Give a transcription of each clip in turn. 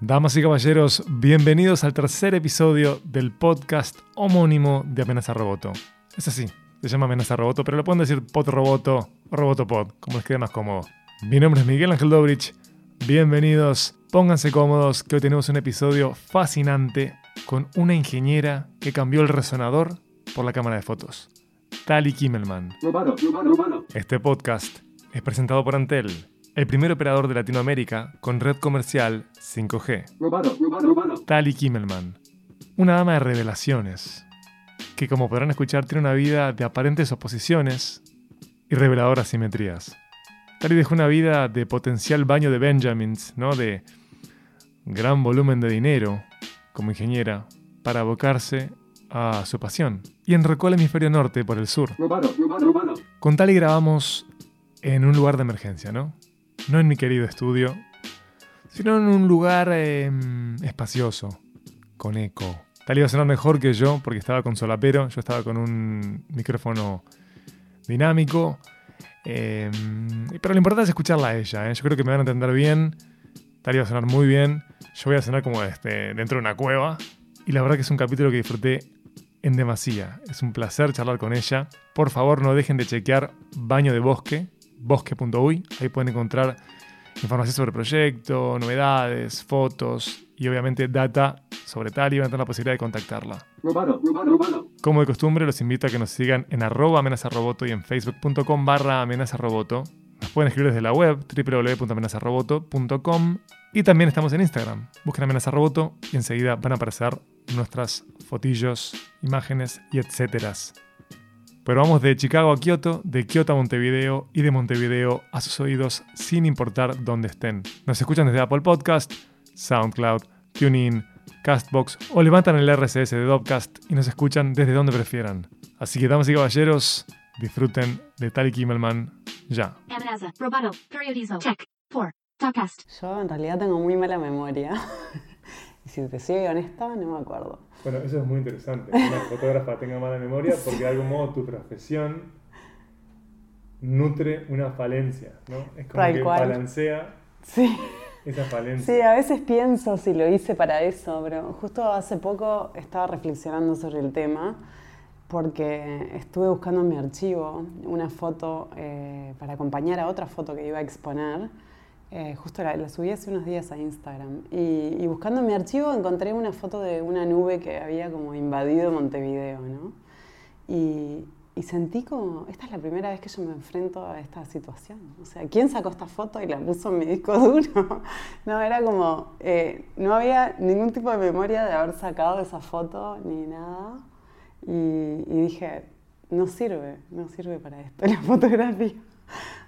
Damas y caballeros, bienvenidos al tercer episodio del podcast homónimo de Amenaza Roboto. Es así, se llama Amenaza Roboto, pero lo pueden decir Pod Roboto o Robotopod, como les quede más cómodo. Mi nombre es Miguel Ángel Dobrich. Bienvenidos, pónganse cómodos, que hoy tenemos un episodio fascinante con una ingeniera que cambió el resonador por la cámara de fotos. Tali Kimmelman. Este podcast es presentado por Antel, el primer operador de Latinoamérica con red comercial 5G. Tali Kimmelman, una dama de revelaciones, que como podrán escuchar tiene una vida de aparentes oposiciones y reveladoras simetrías. Tali dejó una vida de potencial baño de Benjamins, ¿no? De gran volumen de dinero como ingeniera para abocarse a su pasión. Y enrocó el hemisferio norte por el sur. Con Tali grabamos en un lugar de emergencia, ¿no? No en mi querido estudio, sino en un lugar em, espacioso, con eco. Tali iba a sonar mejor que yo porque estaba con solapero, yo estaba con un micrófono dinámico. Em, pero lo importante es escucharla a ella, ¿eh? yo creo que me van a entender bien. Tali va a sonar muy bien. Yo voy a sonar como este, dentro de una cueva. Y la verdad que es un capítulo que disfruté en demasía. Es un placer charlar con ella. Por favor, no dejen de chequear Baño de Bosque, bosque.uy. Ahí pueden encontrar información sobre el proyecto, novedades, fotos y obviamente data sobre tal y van a tener la posibilidad de contactarla. Como de costumbre, los invito a que nos sigan en arroba amenazaroboto y en facebook.com barra amenazaroboto. Nos pueden escribir desde la web www.amenazaroboto.com y también estamos en Instagram. Busquen Amenaza Roboto y enseguida van a aparecer nuestras fotillos, imágenes y etcéteras. Pero vamos de Chicago a Kioto, de Kioto a Montevideo y de Montevideo a sus oídos sin importar dónde estén. Nos escuchan desde Apple Podcast, SoundCloud, TuneIn, Castbox o levantan el RSS de Dopcast y nos escuchan desde donde prefieran. Así que damas y caballeros, disfruten de Tali Kimmelman ya. Yo en realidad tengo muy mala memoria. y si te soy honesta, no me acuerdo. Bueno, eso es muy interesante. Que una fotógrafa tenga mala memoria porque de algún modo tu profesión nutre una falencia, ¿no? Es como que balancea esa falencia. Sí, a veces pienso si lo hice para eso, pero justo hace poco estaba reflexionando sobre el tema porque estuve buscando en mi archivo una foto eh, para acompañar a otra foto que iba a exponer eh, justo la, subí hace unos días a Instagram. Y, buscando en mi archivo encontré una foto de una nube que había como invadido Montevideo, ¿no? Y, sentí como, esta es la primera vez que yo me enfrento a esta situación. O sea, ¿quién sacó esta foto y la puso en mi disco duro? no, era como, eh, no había ningún tipo de memoria de haber sacado esa foto ni nada. Y, y dije, no sirve, no sirve para esto la fotografía.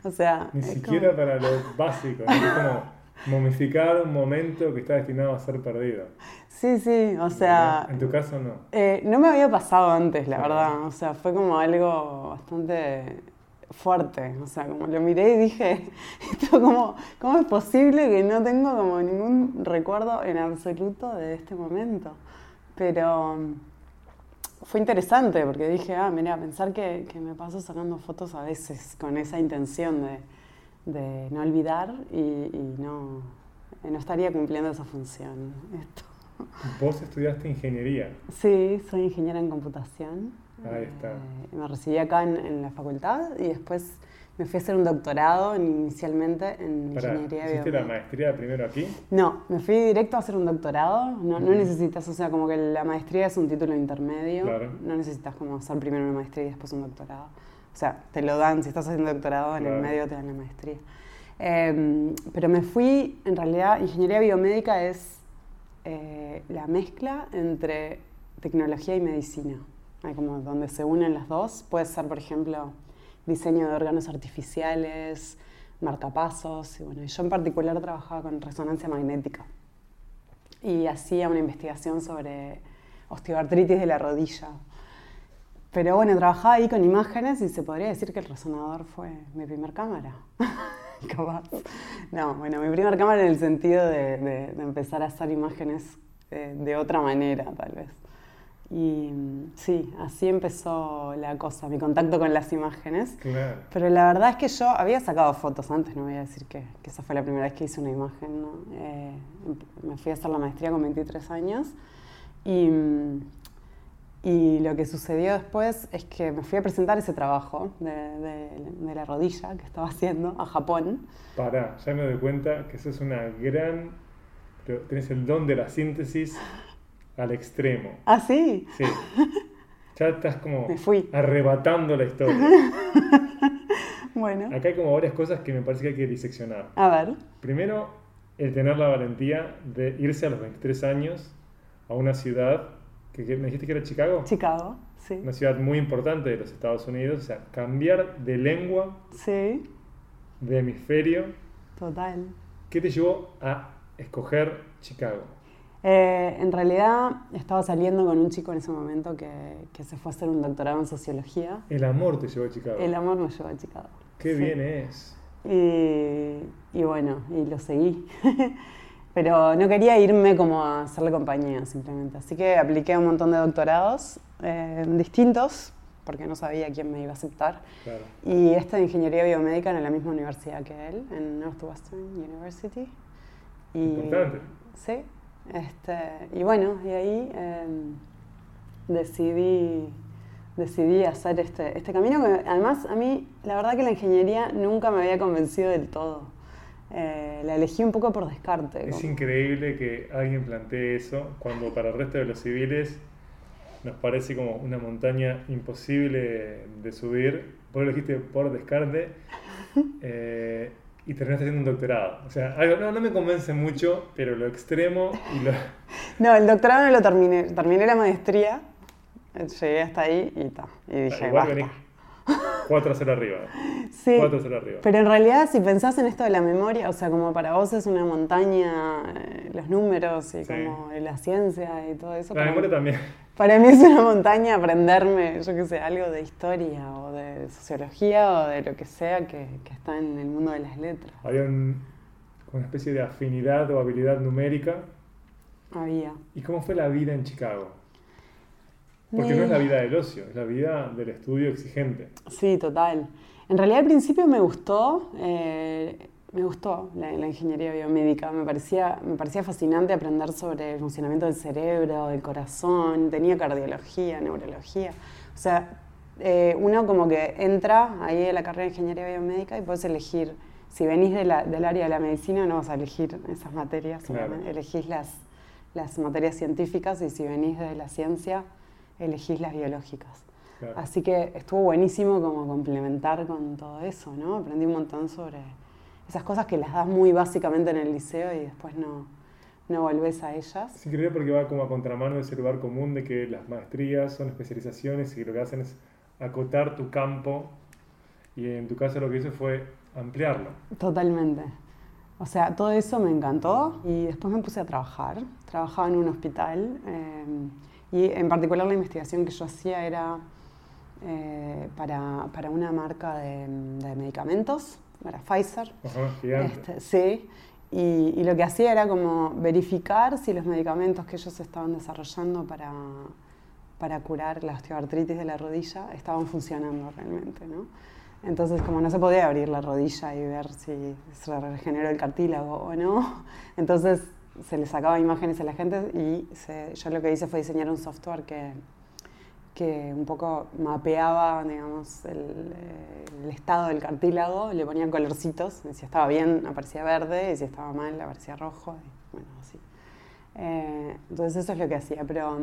O sea. Ni siquiera para lo básico, es como momificar un momento que está destinado a ser perdido. Sí, sí, o sea. En tu caso no. Eh, no me había pasado antes, la verdad. O sea, fue como algo bastante fuerte. O sea, como lo miré y dije, esto como, ¿cómo es posible que no tengo como ningún recuerdo en absoluto de este momento? Pero fue interesante porque dije, ah, mira, pensar que, que, me paso sacando fotos a veces con esa intención de, de no olvidar y, y no, no, estaría cumpliendo esa función. Esto. ¿Vos estudiaste ingeniería? Sí, soy ingeniera en computación. Ahí está. Eh, me recibí acá en, en la facultad y después me fui a hacer un doctorado inicialmente en ingeniería biomédica. ¿Hiciste la maestría primero aquí? No, me fui directo a hacer un doctorado. No, no, necesitas, o sea, como que la maestría es un título intermedio. Claro. No necesitas como hacer primero una maestría y después un doctorado. O sea, te lo dan, si estás haciendo doctorado, en el medio te dan la maestría. Em, pero me fui, en realidad, ingeniería biomédica es eh, la mezcla entre tecnología y medicina. Hay como donde se unen las dos. Puede ser, por ejemplo, diseño de órganos artificiales, marcapasos. Y bueno, yo en particular trabajaba con resonancia magnética y hacía una investigación sobre osteoartritis de la rodilla. Pero bueno, trabajaba ahí con imágenes y se podría decir que el resonador fue mi primer cámara. No, bueno, mi primer cámara en el sentido de, empezar a hacer imágenes eh, de otra manera, tal vez. Y sí, así empezó la cosa, mi contacto con las imágenes. Claro. Pero la verdad es que yo había sacado fotos antes, no voy a decir que, que esa fue la primera vez que hice una imagen. ¿no? Eh, me fui a hacer la maestría con 23 años y, y lo que sucedió después es que me fui a presentar ese trabajo de, de- de la rodilla que estaba haciendo a Japón. Pará, ya me doy cuenta que sos una gran. pero Tenés el don de la síntesis al extremo. Ah, sí, Sí. Ya estás como me fui. arrebatando la historia. Bueno, Acá hay como varias cosas que me parece que hay que diseccionar. a ver. Primero, el tener la valentía de irse a los 23 años a una ciudad que, que me dijiste que era Chicago. Chicago, sí. Una ciudad muy importante de los Estados Unidos. O sea, cambiar de lengua, Sí, de hemisferio. total. ¿Qué te llevó a escoger Chicago? Eh, en realidad estaba saliendo con un chico en ese momento que, que se fue a hacer un doctorado en sociología. El amor te llevó a Chicago. El amor me llevó a Chicago. Qué Sí. bien es. Y, y bueno, y lo seguí. Pero no quería irme como a hacerle compañía simplemente. Así que apliqué a un montón de doctorados eh, distintos, porque no sabía quién me iba a aceptar. Claro. Y este de ingeniería biomédica en la misma universidad que él, en Northwestern University. Y, Importante. Sí. Este, y bueno, y ahí eh, decidí, decidí hacer este, este camino que además a mí la verdad que la ingeniería nunca me había convencido del todo. Eh, la elegí un poco por descarte. Es como- increíble que alguien plantee eso cuando para el resto de los civiles nos parece como una montaña imposible de subir. Vos lo dijiste por descarte eh, y terminaste haciendo un doctorado. O sea, algo, no, no me convence mucho, pero lo extremo y lo... No, el doctorado no lo terminé. Terminé la maestría, llegué hasta ahí y ta. Y dije, basta. venís 4 a 0 arriba. Sí, 4 a 0 arriba. pero en realidad si pensás en esto de la memoria, o sea, como para vos es una montaña, eh, los números y Sí. como la ciencia y todo eso. La memoria también. para mí es una montaña aprenderme, yo qué sé, algo de historia o de sociología o de lo que sea que, que está en el mundo de las letras. Había un- una especie de afinidad o habilidad numérica. Había. ¿Y cómo fue la vida en Chicago? Porque no es la vida del ocio, es la vida del estudio exigente. Sí, total. En realidad al principio me gustó, eh, me gustó la, la ingeniería biomédica, me parecía, me parecía fascinante aprender sobre el funcionamiento del cerebro, del corazón, tenía cardiología, neurología. O sea, eh, uno como que entra ahí a la carrera de ingeniería biomédica y puedes elegir, si venís de la- del área de la medicina no vas a elegir esas materias, Claro. elegís las, las materias científicas y si venís de la ciencia elegís las biológicas. Claro. Así que estuvo buenísimo como complementar con todo eso, ¿no? Aprendí un montón sobre esas cosas que las das muy básicamente en el liceo y después no, no volvés a ellas. Es increíble porque va como a contramano de ese lugar común de que las maestrías son especializaciones y lo que hacen es acotar tu campo y en tu caso lo que hizo fue ampliarlo. Totalmente. O sea, todo eso me encantó y después me puse a trabajar. Trabajaba en un hospital eh, y en particular la investigación que yo hacía era eh, para, para una marca de, de medicamentos, para Pfizer. Ajá. Este, sí, y, y lo que hacía era como verificar si los medicamentos que ellos estaban desarrollando para, para curar la osteoartritis de la rodilla estaban funcionando realmente, ¿no? Entonces, como no se podía abrir la rodilla y ver si se regeneró el cartílago o no, entonces se le sacaba imágenes a la gente y se- yo lo que hice fue diseñar un software que, que un poco mapeaba, digamos, el, estado del cartílago, le ponían colorcitos, si estaba bien aparecía verde y si estaba mal aparecía rojo, y bueno, así. Eh, entonces eso es lo que hacía, pero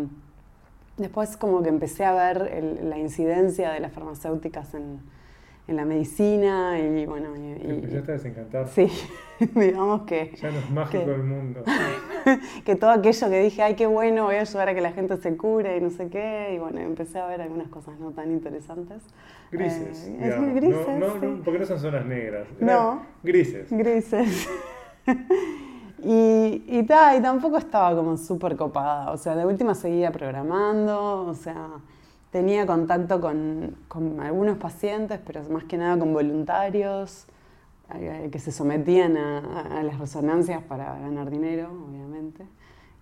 después como que empecé a ver la incidencia de las farmacéuticas en, en la medicina y bueno, y, Te empezaste a desencantar. sí, digamos que Ya no es mágico que- el mundo. que todo aquello que dije, ay, qué bueno, voy a ayudar a que la gente se cure y no sé qué, y bueno, empecé a ver algunas cosas no tan interesantes. Grises. Eh, digamos. grises, no, no, sí. no, porque no son zonas negras. No. Grises. Grises. y, y, ta, y tampoco estaba como súper copada, o sea, de última seguía programando, o sea, tenía contacto con, con algunos pacientes, pero más que nada con voluntarios eh, que se sometían a, las resonancias para ganar dinero, obviamente.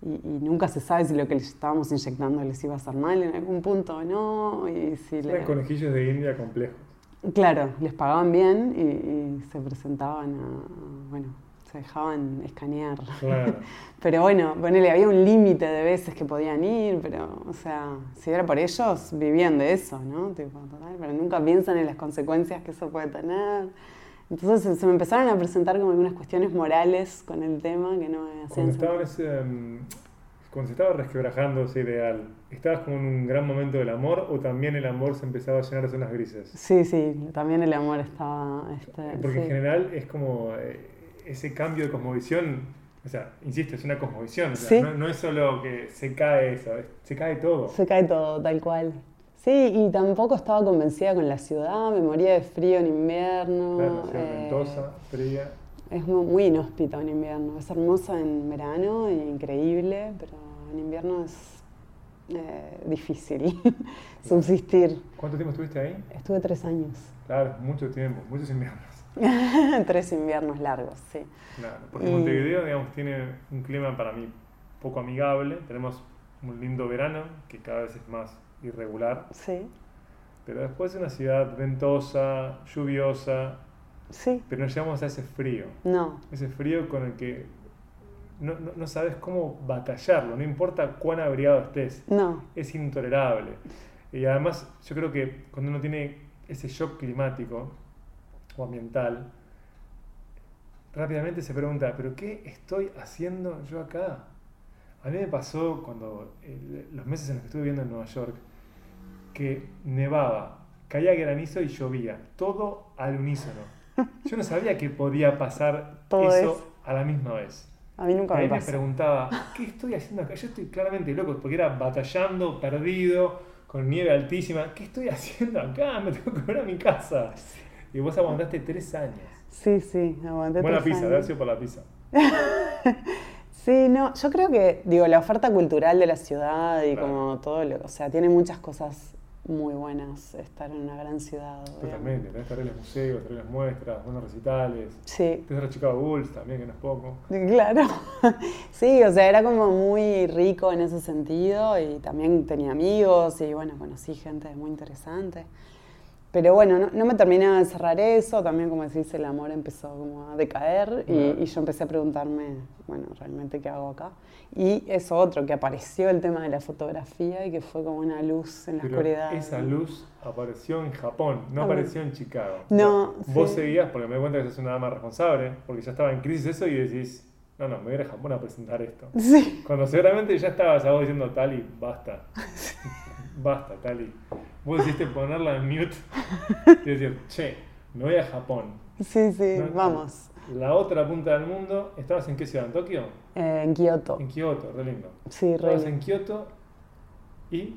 y, y nunca se sabe si lo que les estábamos inyectando les iba a hacer mal en algún punto o no. Y si le- conejillos de India complejos. Claro, les pagaban bien y, y se presentaban a, bueno, se dejaban escanear. Claro. Pero bueno, ponele, había un límite de veces que podían ir, pero, o sea, si era por ellos, vivían de eso, ¿no? Tipo, total, pero nunca piensan en las consecuencias que eso puede tener. Entonces se, me empezaron a presentar como algunas cuestiones morales con el tema que no me hacían Cuando en ese, mm, cuando se estaba resquebrajando ese ideal, ¿estabas como en un gran momento del amor o también el amor se empezaba a llenar de zonas grises? Sí, sí, también el amor estaba... Este, Porque en sí. general es como eh, ese cambio de cosmovisión, o sea, insisto, es una cosmovisión, o sea, Sí. no, no es solo que se cae eso, es- se cae todo. Se cae todo, tal cual. Sí, y tampoco estaba convencida con la ciudad, me moría de frío en invierno. Claro, o sea, eh, ventosa, fría. Es mu- muy inhóspito en invierno. Es hermosa en verano y increíble, pero en invierno es eh, difícil subsistir. ¿Cuánto tiempo estuviste ahí? Estuve tres años. Claro, mucho tiempo, muchos inviernos. tres inviernos largos, sí. Claro, porque Y- Montevideo, digamos, tiene un clima para mí poco amigable. Tenemos un lindo verano, que cada vez es más irregular, Sí, pero después es una ciudad ventosa, lluviosa, sí, pero no llegamos a ese frío. no, Ese frío con el que no, no- no sabes cómo batallarlo, no importa cuán abrigado estés, no, es intolerable. Y además, yo creo que cuando uno tiene ese shock climático o ambiental, rápidamente se pregunta, ¿pero qué estoy haciendo yo acá? A mí me pasó cuando eh, los meses en los que estuve viviendo en Nueva York, que nevaba, caía granizo y llovía, todo al unísono. Yo no sabía que podía pasar Todo eso eso. a la misma vez. a mí nunca Ahí me me pasó. preguntaba, ¿qué estoy haciendo acá? Yo estoy claramente loco, porque era batallando, perdido, con nieve altísima. ¿Qué estoy haciendo acá? Me tengo que volver a mi casa. Y vos aguantaste tres años. Sí, sí, aguanté Buena tres pizza, años. por la pizza. Sí, no, yo creo que, digo, la oferta cultural de la ciudad y Claro. como todo lo, o sea, tiene muchas cosas muy buenas estar en una gran ciudad. Totalmente, tenés terribles museos, terribles muestras, buenos recitales. Sí, Tenés a Chicago Bulls también, que no es poco. claro. Sí, o sea, era como muy rico en ese sentido y también tenía amigos y bueno, conocí gente muy interesante. Pero bueno, no, no me terminaba de cerrar eso, también como decís, el amor empezó como a decaer y, yo empecé a preguntarme, bueno, realmente qué hago acá. Y eso otro, que apareció el tema de la fotografía y que fue como una luz en la Pero oscuridad. esa luz apareció en Japón, no Ah, apareció en Chicago. No, Vos sí. seguías, porque me doy cuenta que sos una dama responsable, porque ya estaba en crisis eso y decís, no, no, me voy a ir a Japón a presentar esto. Sí, Cuando seguramente ya estabas a vos diciendo, Tali, basta. Basta, Tali. Vos decidiste ponerla en mute y decir, che, me voy a Japón. sí, sí, No, vamos. La otra punta del mundo, ¿estabas en qué ciudad? ¿En Tokio? Eh, en Kioto. En Kioto, re lindo. Sí, re Estabas en Kioto y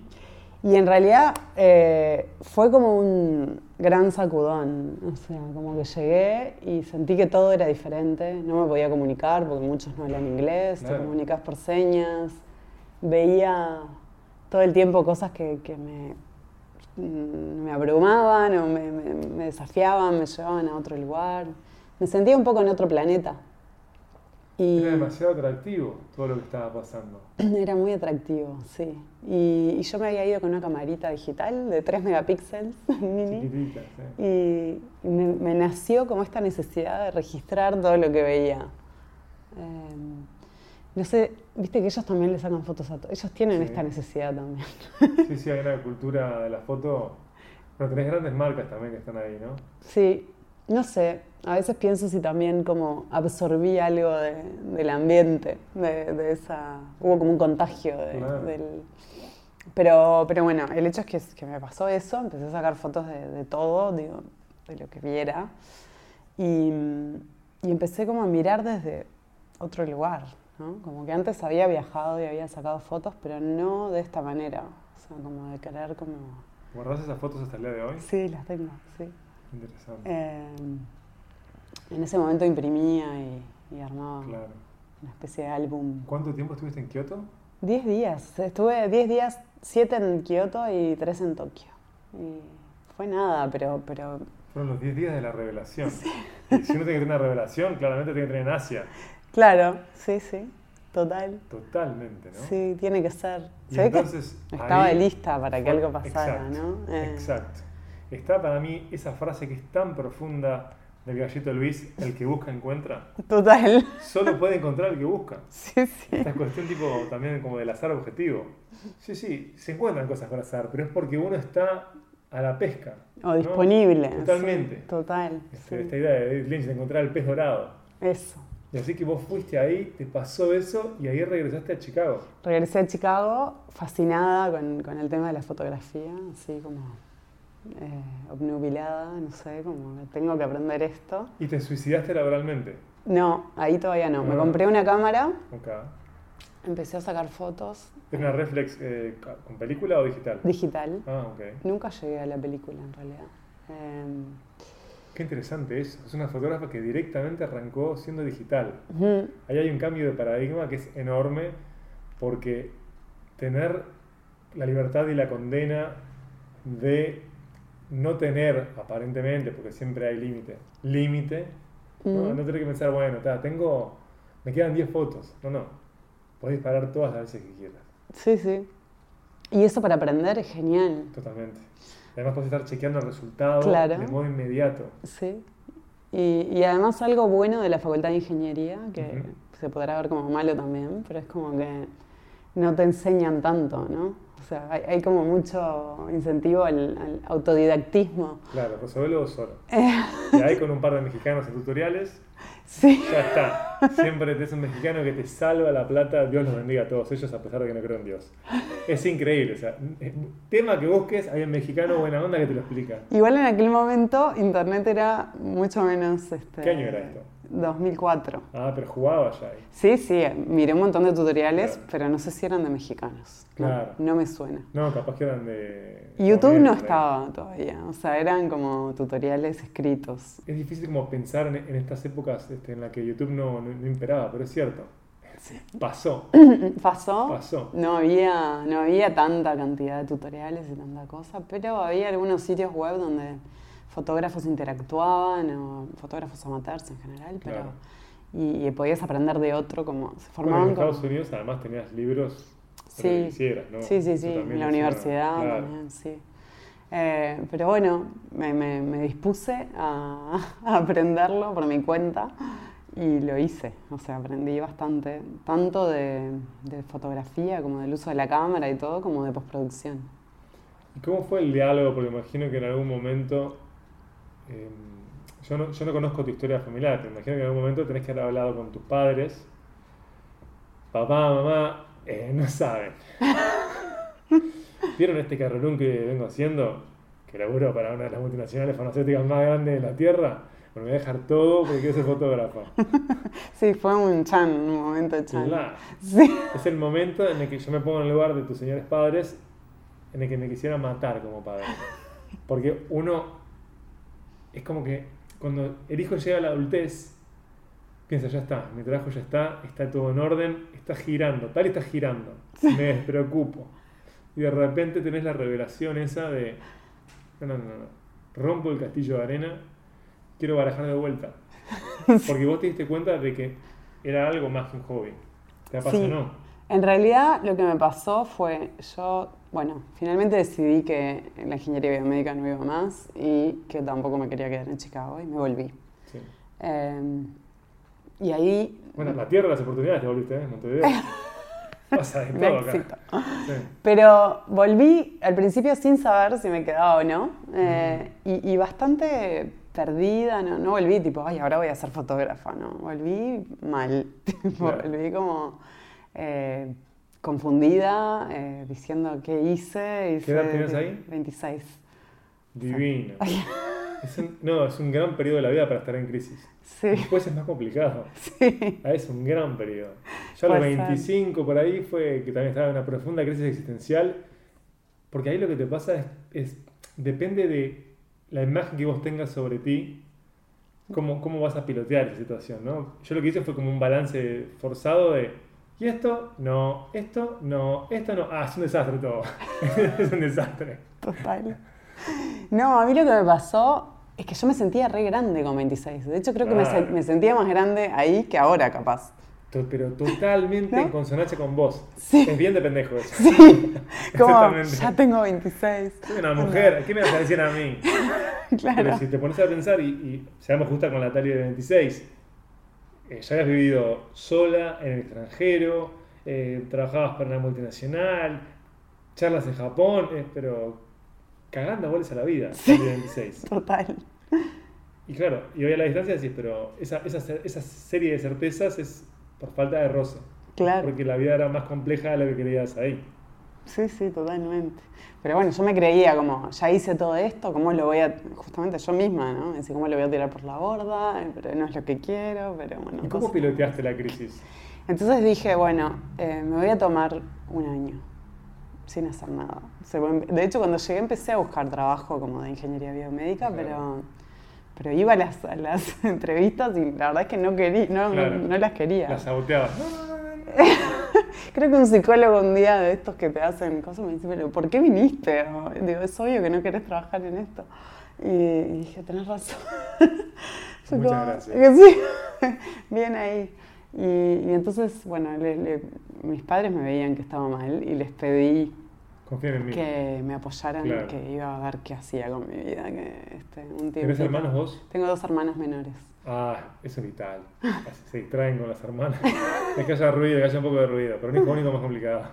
Y en realidad eh, fue como un gran sacudón. O sea, como que llegué y sentí que todo era diferente. No me podía comunicar porque muchos no hablan inglés, te comunicas por señas. Veía todo el tiempo cosas que, que me, me abrumaban o me, me- me desafiaban, me llevaban a otro lugar. Me sentía un poco en otro planeta. Y era demasiado atractivo todo lo que estaba pasando. era muy atractivo, sí. Y, y yo me había ido con una camarita digital de 3 megapíxeles mini. Chiquitita, sí. Y me, me nació como esta necesidad de registrar todo lo que veía. Eh, no sé, viste que ellos también le sacan fotos a todo. Ellos tienen Sí. esta necesidad también. Sí, sí, hay una cultura de la foto. Pero tenés grandes marcas también que están ahí, ¿no? Sí, no sé. A veces pienso si también como absorbí algo de- del ambiente, de, de esa... Hubo como un contagio de- Claro. del... Pero, pero bueno, el hecho es que, que me pasó eso, empecé a sacar fotos de, de todo, digo, de lo que viera. Y, y empecé como a mirar desde otro lugar, ¿no? Como que antes había viajado y había sacado fotos, pero no de esta manera. O sea, como de querer como... ¿Guardás esas fotos hasta el día de hoy? Sí, las tengo, sí. Interesante. Eh, en ese momento imprimía y, y armaba Claro. una especie de álbum. ¿Cuánto tiempo estuviste en Kioto? Diez días, estuve diez días, siete en Kioto y tres en Tokio. Y fue nada, pero, pero Fueron los 10 días de la revelación. Y si uno tiene que tener una revelación, claramente tiene que tener en Asia. Claro, sí, sí. Total. Totalmente, ¿no? Sí, tiene que ser. Y Se ve que entonces, estaba ahí lista para que algo pasara, exacto, ¿no? Eh, Exacto. Está para mí esa frase que es tan profunda del gallito Luis, el que busca encuentra. Total. Solo puede encontrar el que busca. Sí, sí. Esta cuestión tipo también como del azar objetivo. Sí, sí, se encuentran cosas para azar, pero es porque uno está a la pesca. O ¿no? disponible. Totalmente. sí, total. Este, sí. Esta idea de David Lynch de encontrar el pez dorado. Eso. Y así que vos fuiste ahí, te pasó eso y ahí regresaste a Chicago. Regresé a Chicago fascinada con, con el tema de la fotografía, así como eh, obnubilada, no sé, como tengo que aprender esto. Y te suicidaste laboralmente. No, ahí todavía no. Me Ah. compré una cámara, Ok. empecé a sacar fotos ¿Es una reflex eh, con película o digital? digital. Ah, ok. Nunca llegué a la película en realidad. Em, Qué interesante eso. Es una fotógrafa que directamente arrancó siendo digital. ujú, Ahí hay un cambio de paradigma que es enorme porque tener la libertad y la condena de no tener, aparentemente, porque siempre hay límite, límite, ¿no? No tener que pensar, bueno, ta, tengo, me quedan 10 fotos. No, no. Podés disparar todas las veces que quieras. Sí, sí. Y eso para aprender es genial. Totalmente. Además, podés estar chequeando el resultado Claro. de modo inmediato. Sí. Y, y además algo bueno de la Facultad de Ingeniería, que se podrá ver como malo también, pero es como que no te enseñan tanto, ¿no? O sea, hay, hay como mucho incentivo al, al autodidactismo. Claro, resolverlo vos solo. Eh, Y ahí con un par de mexicanos en tutoriales, sí, ya está. Siempre tenés un mexicano que te salva la plata. Dios los bendiga a todos ellos, a pesar de que no creo en Dios. Es increíble. O sea, eh, tema que busques, hay un mexicano buena onda que te lo explica. igual en aquel momento internet era mucho menos... Este, ¿Qué año era esto? 2004. Ah, pero jugaba ya ahí. Sí, sí, miré un montón de tutoriales, Claro. pero no sé si eran de mexicanos. No, Claro. no me suena. No, capaz que eran de. YouTube no estaba todavía, o sea, eran como tutoriales escritos. Es difícil como pensar en, en estas épocas este, en las que YouTube no, no- imperaba, pero es cierto. Pasó, ¿Pasó? pasó. No había, no había tanta cantidad de tutoriales y tanta cosa, pero había algunos sitios web donde fotógrafos interactuaban, o fotógrafos amateurs en general, pero Claro. y, y podías aprender de otro, como se Bueno, formaban en como... Estados Unidos además tenías libros Sí. quisieras, ¿no? Sí, sí, sí, en la una- universidad claro. también, sí. Eh, pero bueno, me, me- me dispuse a, a aprenderlo por mi cuenta y lo hice. O sea, aprendí bastante, tanto de, de fotografía como del uso de la cámara y todo, como de postproducción. ¿Y cómo fue el diálogo? Porque imagino que en algún momento. Eh, yo, no, yo no conozco tu historia familiar, pero imagino que en algún momento tenés que haber hablado con tus padres. Papá, mamá, eh, no saben. ¿Vieron este carrerón que vengo haciendo? Que laburo para una de las multinacionales farmacéuticas más grandes de la Tierra. Bueno, me voy a dejar todo porque quiero ser fotógrafa. Sí, fue un chan, un momento chan. Sí. Es el momento en el que yo me pongo en el lugar de tus señores padres, en el que me quisiera matar como padre. Porque uno es como que cuando el hijo llega a la adultez, piensa, ya está, mi trabajo ya está, está todo en orden, está girando, tal está girando, me despreocupo. Y de repente tenés la revelación esa de, no, no, no, no, rompo el castillo de arena, quiero barajar de vuelta. Porque vos te diste cuenta de que era algo más que un hobby. ¿Te Sí. En realidad lo que me pasó fue, yo, bueno, finalmente decidí que la ingeniería biomédica no iba más y que tampoco me quería quedar en Chicago y me volví. Sí. Eh, y ahí... Bueno, la tierra de las oportunidades te volviste, ¿eh? Montevideo. Pasa de todo acá. Sí. Pero volví al principio sin saber si me quedaba o no eh, y, y bastante perdida, no, no volví tipo, ay, ahora voy a ser fotógrafa, no, volví mal, tipo, Claro. volví como eh, confundida, eh, diciendo qué hice. hice edad tienes ahí? 26. Divino. Es un- no, es un gran periodo de la vida para estar en crisis. Sí, Después es más complicado. sí, Ah, Es un gran periodo. Yo a los Puede ser. 25 por ahí fue que también estaba en una profunda crisis existencial. Porque ahí lo que te pasa es, es- depende de la imagen que vos tengas sobre ti, cómo, cómo vas a pilotear esa situación, ¿no? Yo lo que hice fue como un balance forzado de, y esto, no, esto, no, esto, no. Ah, es un desastre todo. es un desastre. total. No, a mí lo que me pasó es que yo me sentía re grande con 26. De hecho, creo que me, Claro. sen- me sentía más grande ahí que ahora, capaz. Pero totalmente ¿No? en consonancia con vos. Sí. Es bien de pendejo eso. Sí, como ya tengo 26. Soy una mujer, ¿qué me vas a decir a mí? Claro. Pero si te pones a pensar, y, y seamos justas con la Tali de 26, eh, ya habías vivido sola en el extranjero, eh, trabajabas para una multinacional, charlas en Japón, eh, pero cagando goles a la vida, 26. Total. Y claro, y hoy a la distancia decís, pero esa, esa, esa serie de certezas es por falta de roce. Claro. Porque la vida era más compleja de lo que creías ahí. Sí, sí, totalmente. Pero bueno, yo me creía como, ya hice todo esto, ¿cómo lo voy a, justamente yo misma, ¿no? Decía, ¿cómo lo voy a tirar por la borda? Pero no es lo que quiero, pero bueno. ¿Y cómo cosas. piloteaste la crisis? Entonces dije, bueno, eh, me voy a tomar un año sin hacer nada. De hecho, cuando llegué empecé a buscar trabajo como de ingeniería biomédica, Claro. pero, pero iba a las, a las entrevistas y la verdad es que no, quería, no, no- Claro. no las quería. La saboteabas. Creo que un psicólogo un día de estos que te hacen cosas me dice, pero ¿por qué viniste? O, digo, es obvio que no querés trabajar en esto. Y, y dije, tenés razón. Muchas como- gracias. sí, bien ahí. Y, y entonces, bueno, le- le- mis padres me veían que estaba mal y les pedí Confíen en mí. que me apoyaran, Claro. que iba a ver qué hacía con mi vida. Que, este, un ¿Tenés tiempito. hermanos vos? Tengo dos hermanas menores. Ah, eso es vital. Así Se distraen con las hermanas. Es que haya ruido, que haya un poco de ruido. Pero un hijo único más complicado.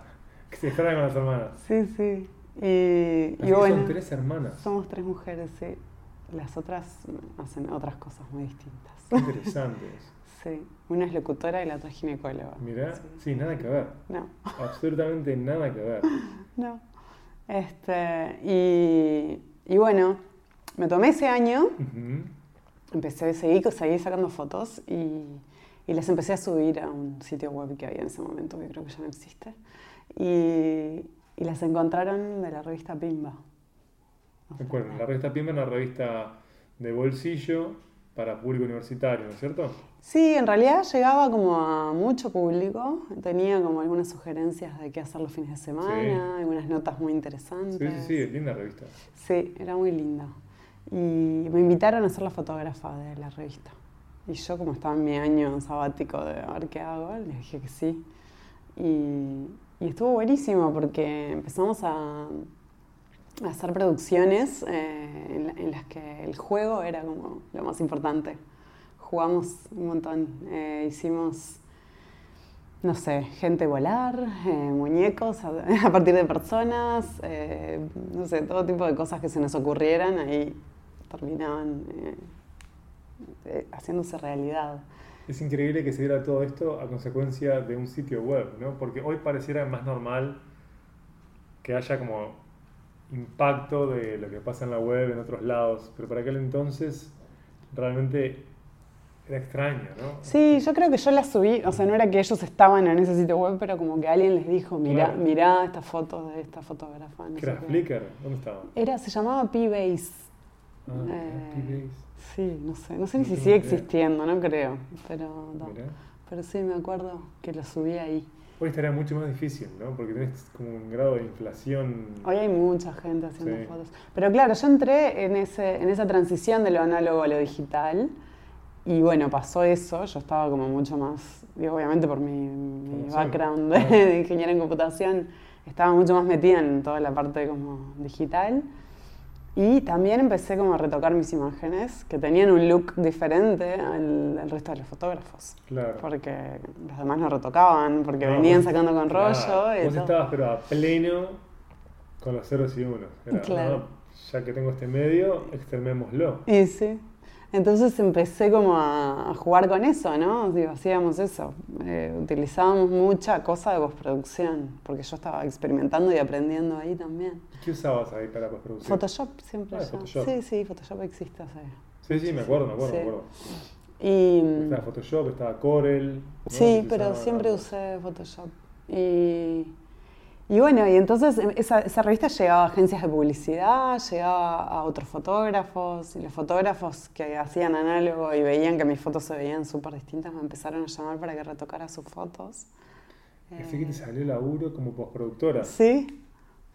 Que se distraigan con las hermanas. Sí, sí. Y, Así y bueno. son tres hermanas. Somos tres mujeres, sí. Las otras hacen otras cosas muy distintas. Qué interesante eso. Sí. Una es locutora y la otra es ginecóloga. Mirá, Sí. sí, nada que ver. No, Absolutamente nada que ver. no. Este, y, y bueno, me tomé ese año, Ujú. Empecé a seguir, seguí sacando fotos y, y las empecé a subir a un sitio web que había en ese momento, que creo que ya no existe. Y, y las encontraron de la revista Pimba. O sea, Recuerden, la revista Pimba es una revista de bolsillo para público universitario, ¿no es cierto? Sí, en realidad llegaba como a mucho público, tenía como algunas sugerencias de qué hacer los fines de semana, Sí. algunas notas muy interesantes. Sí, sí, sí, linda revista. Sí, era muy linda. Y me invitaron a ser la fotógrafa de la revista. Y yo, como estaba en mi año sabático de a ver qué hago, les dije que sí. Y, estuvo buenísimo porque empezamos a, hacer producciones eh, en, la- en las que el juego era como lo más importante. Jugamos un montón. Eh, hicimos, no sé, gente volar, eh, muñecos a, a partir de personas, no sé, todo tipo de cosas que se nos ocurrieran ahí terminaban eh, eh, haciéndose realidad. Es increíble que se diera todo esto a consecuencia de un sitio web, ¿no? Porque hoy pareciera más normal que haya como impacto de lo que pasa en la web en otros lados, pero para aquel entonces realmente era extraño, ¿no? Sí, yo creo que yo la subí, o sea, no era que ellos estaban en ese sitio web, pero como que alguien les dijo, mirá, Claro. mirá esta foto de esta fotógrafa. no ¿Qué sé era qué". Flickr? ¿Dónde estaba? Era, se llamaba P-Base. Ah, Eh. Sí, no sé, no sé ni No si sigue idea. existiendo, no creo, pero, no. Pero sí me acuerdo que lo subí ahí. Hoy estaría mucho más difícil, ¿no? Porque tenés como un grado de inflación. Hoy hay mucha gente haciendo Sí. fotos. Pero claro, yo entré en, ese, en esa transición de lo análogo a lo digital y bueno, pasó eso, yo estaba como mucho más, digo, obviamente por mi, mi background de, Ah. de ingeniera en computación, estaba mucho más metida en toda la parte como digital. Y también empecé como a retocar mis imágenes, que tenían un look diferente al, al resto de los fotógrafos. Claro. Porque los demás no retocaban, porque No, venían vos- sacando con rollo. y Vos todo. estabas, pero a pleno con los ceros y unos. Era, Claro. ¿no? Ya que tengo este medio, extremémoslo. Y sí. Entonces empecé como a, jugar con eso, ¿no? Digo, hacíamos eso. Eh, utilizábamos mucha cosa de postproducción, porque yo estaba experimentando y aprendiendo ahí también. ¿Qué usabas ahí para postproducción? Photoshop siempre. Ah. Photoshop. Sí, sí, Photoshop existe hace. Sí, sí, me acuerdo, me acuerdo, Sí. me acuerdo. Y, Estaba Photoshop, estaba Corel. ¿no? sí, pero siempre usé Photoshop. Y, y bueno, y entonces em, esa, esa revista llegaba a agencias de publicidad, llegaba a otros fotógrafos, y los fotógrafos que hacían análogo y veían que mis fotos se veían súper distintas me empezaron a llamar para que retocara sus fotos. Así que te Eh, salió laburo como postproductora. Sí,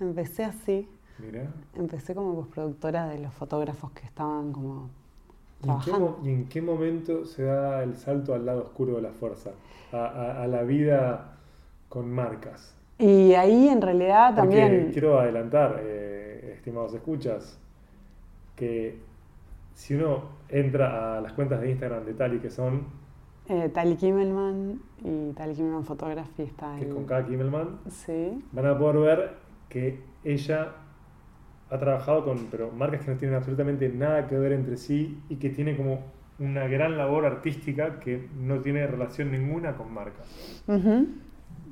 empecé así. Mirá. Empecé como postproductora de los fotógrafos que estaban como ¿Y en, qué, ¿Y en, qué, momento se da el salto al lado oscuro de la fuerza? A, a, la vida con marcas. Y ahí en realidad también... Quiero adelantar, eh, estimados escuchas, que si uno entra a las cuentas de Instagram de Tali, que son... Eh, Tali Kimmelman y Tali Kimmelman Photography está Que es con cada Kimmelman. Sí. Van a poder ver que ella ha trabajado con pero marcas que no tienen absolutamente nada que ver entre sí y que tiene como una gran labor artística que no tiene relación ninguna con marcas.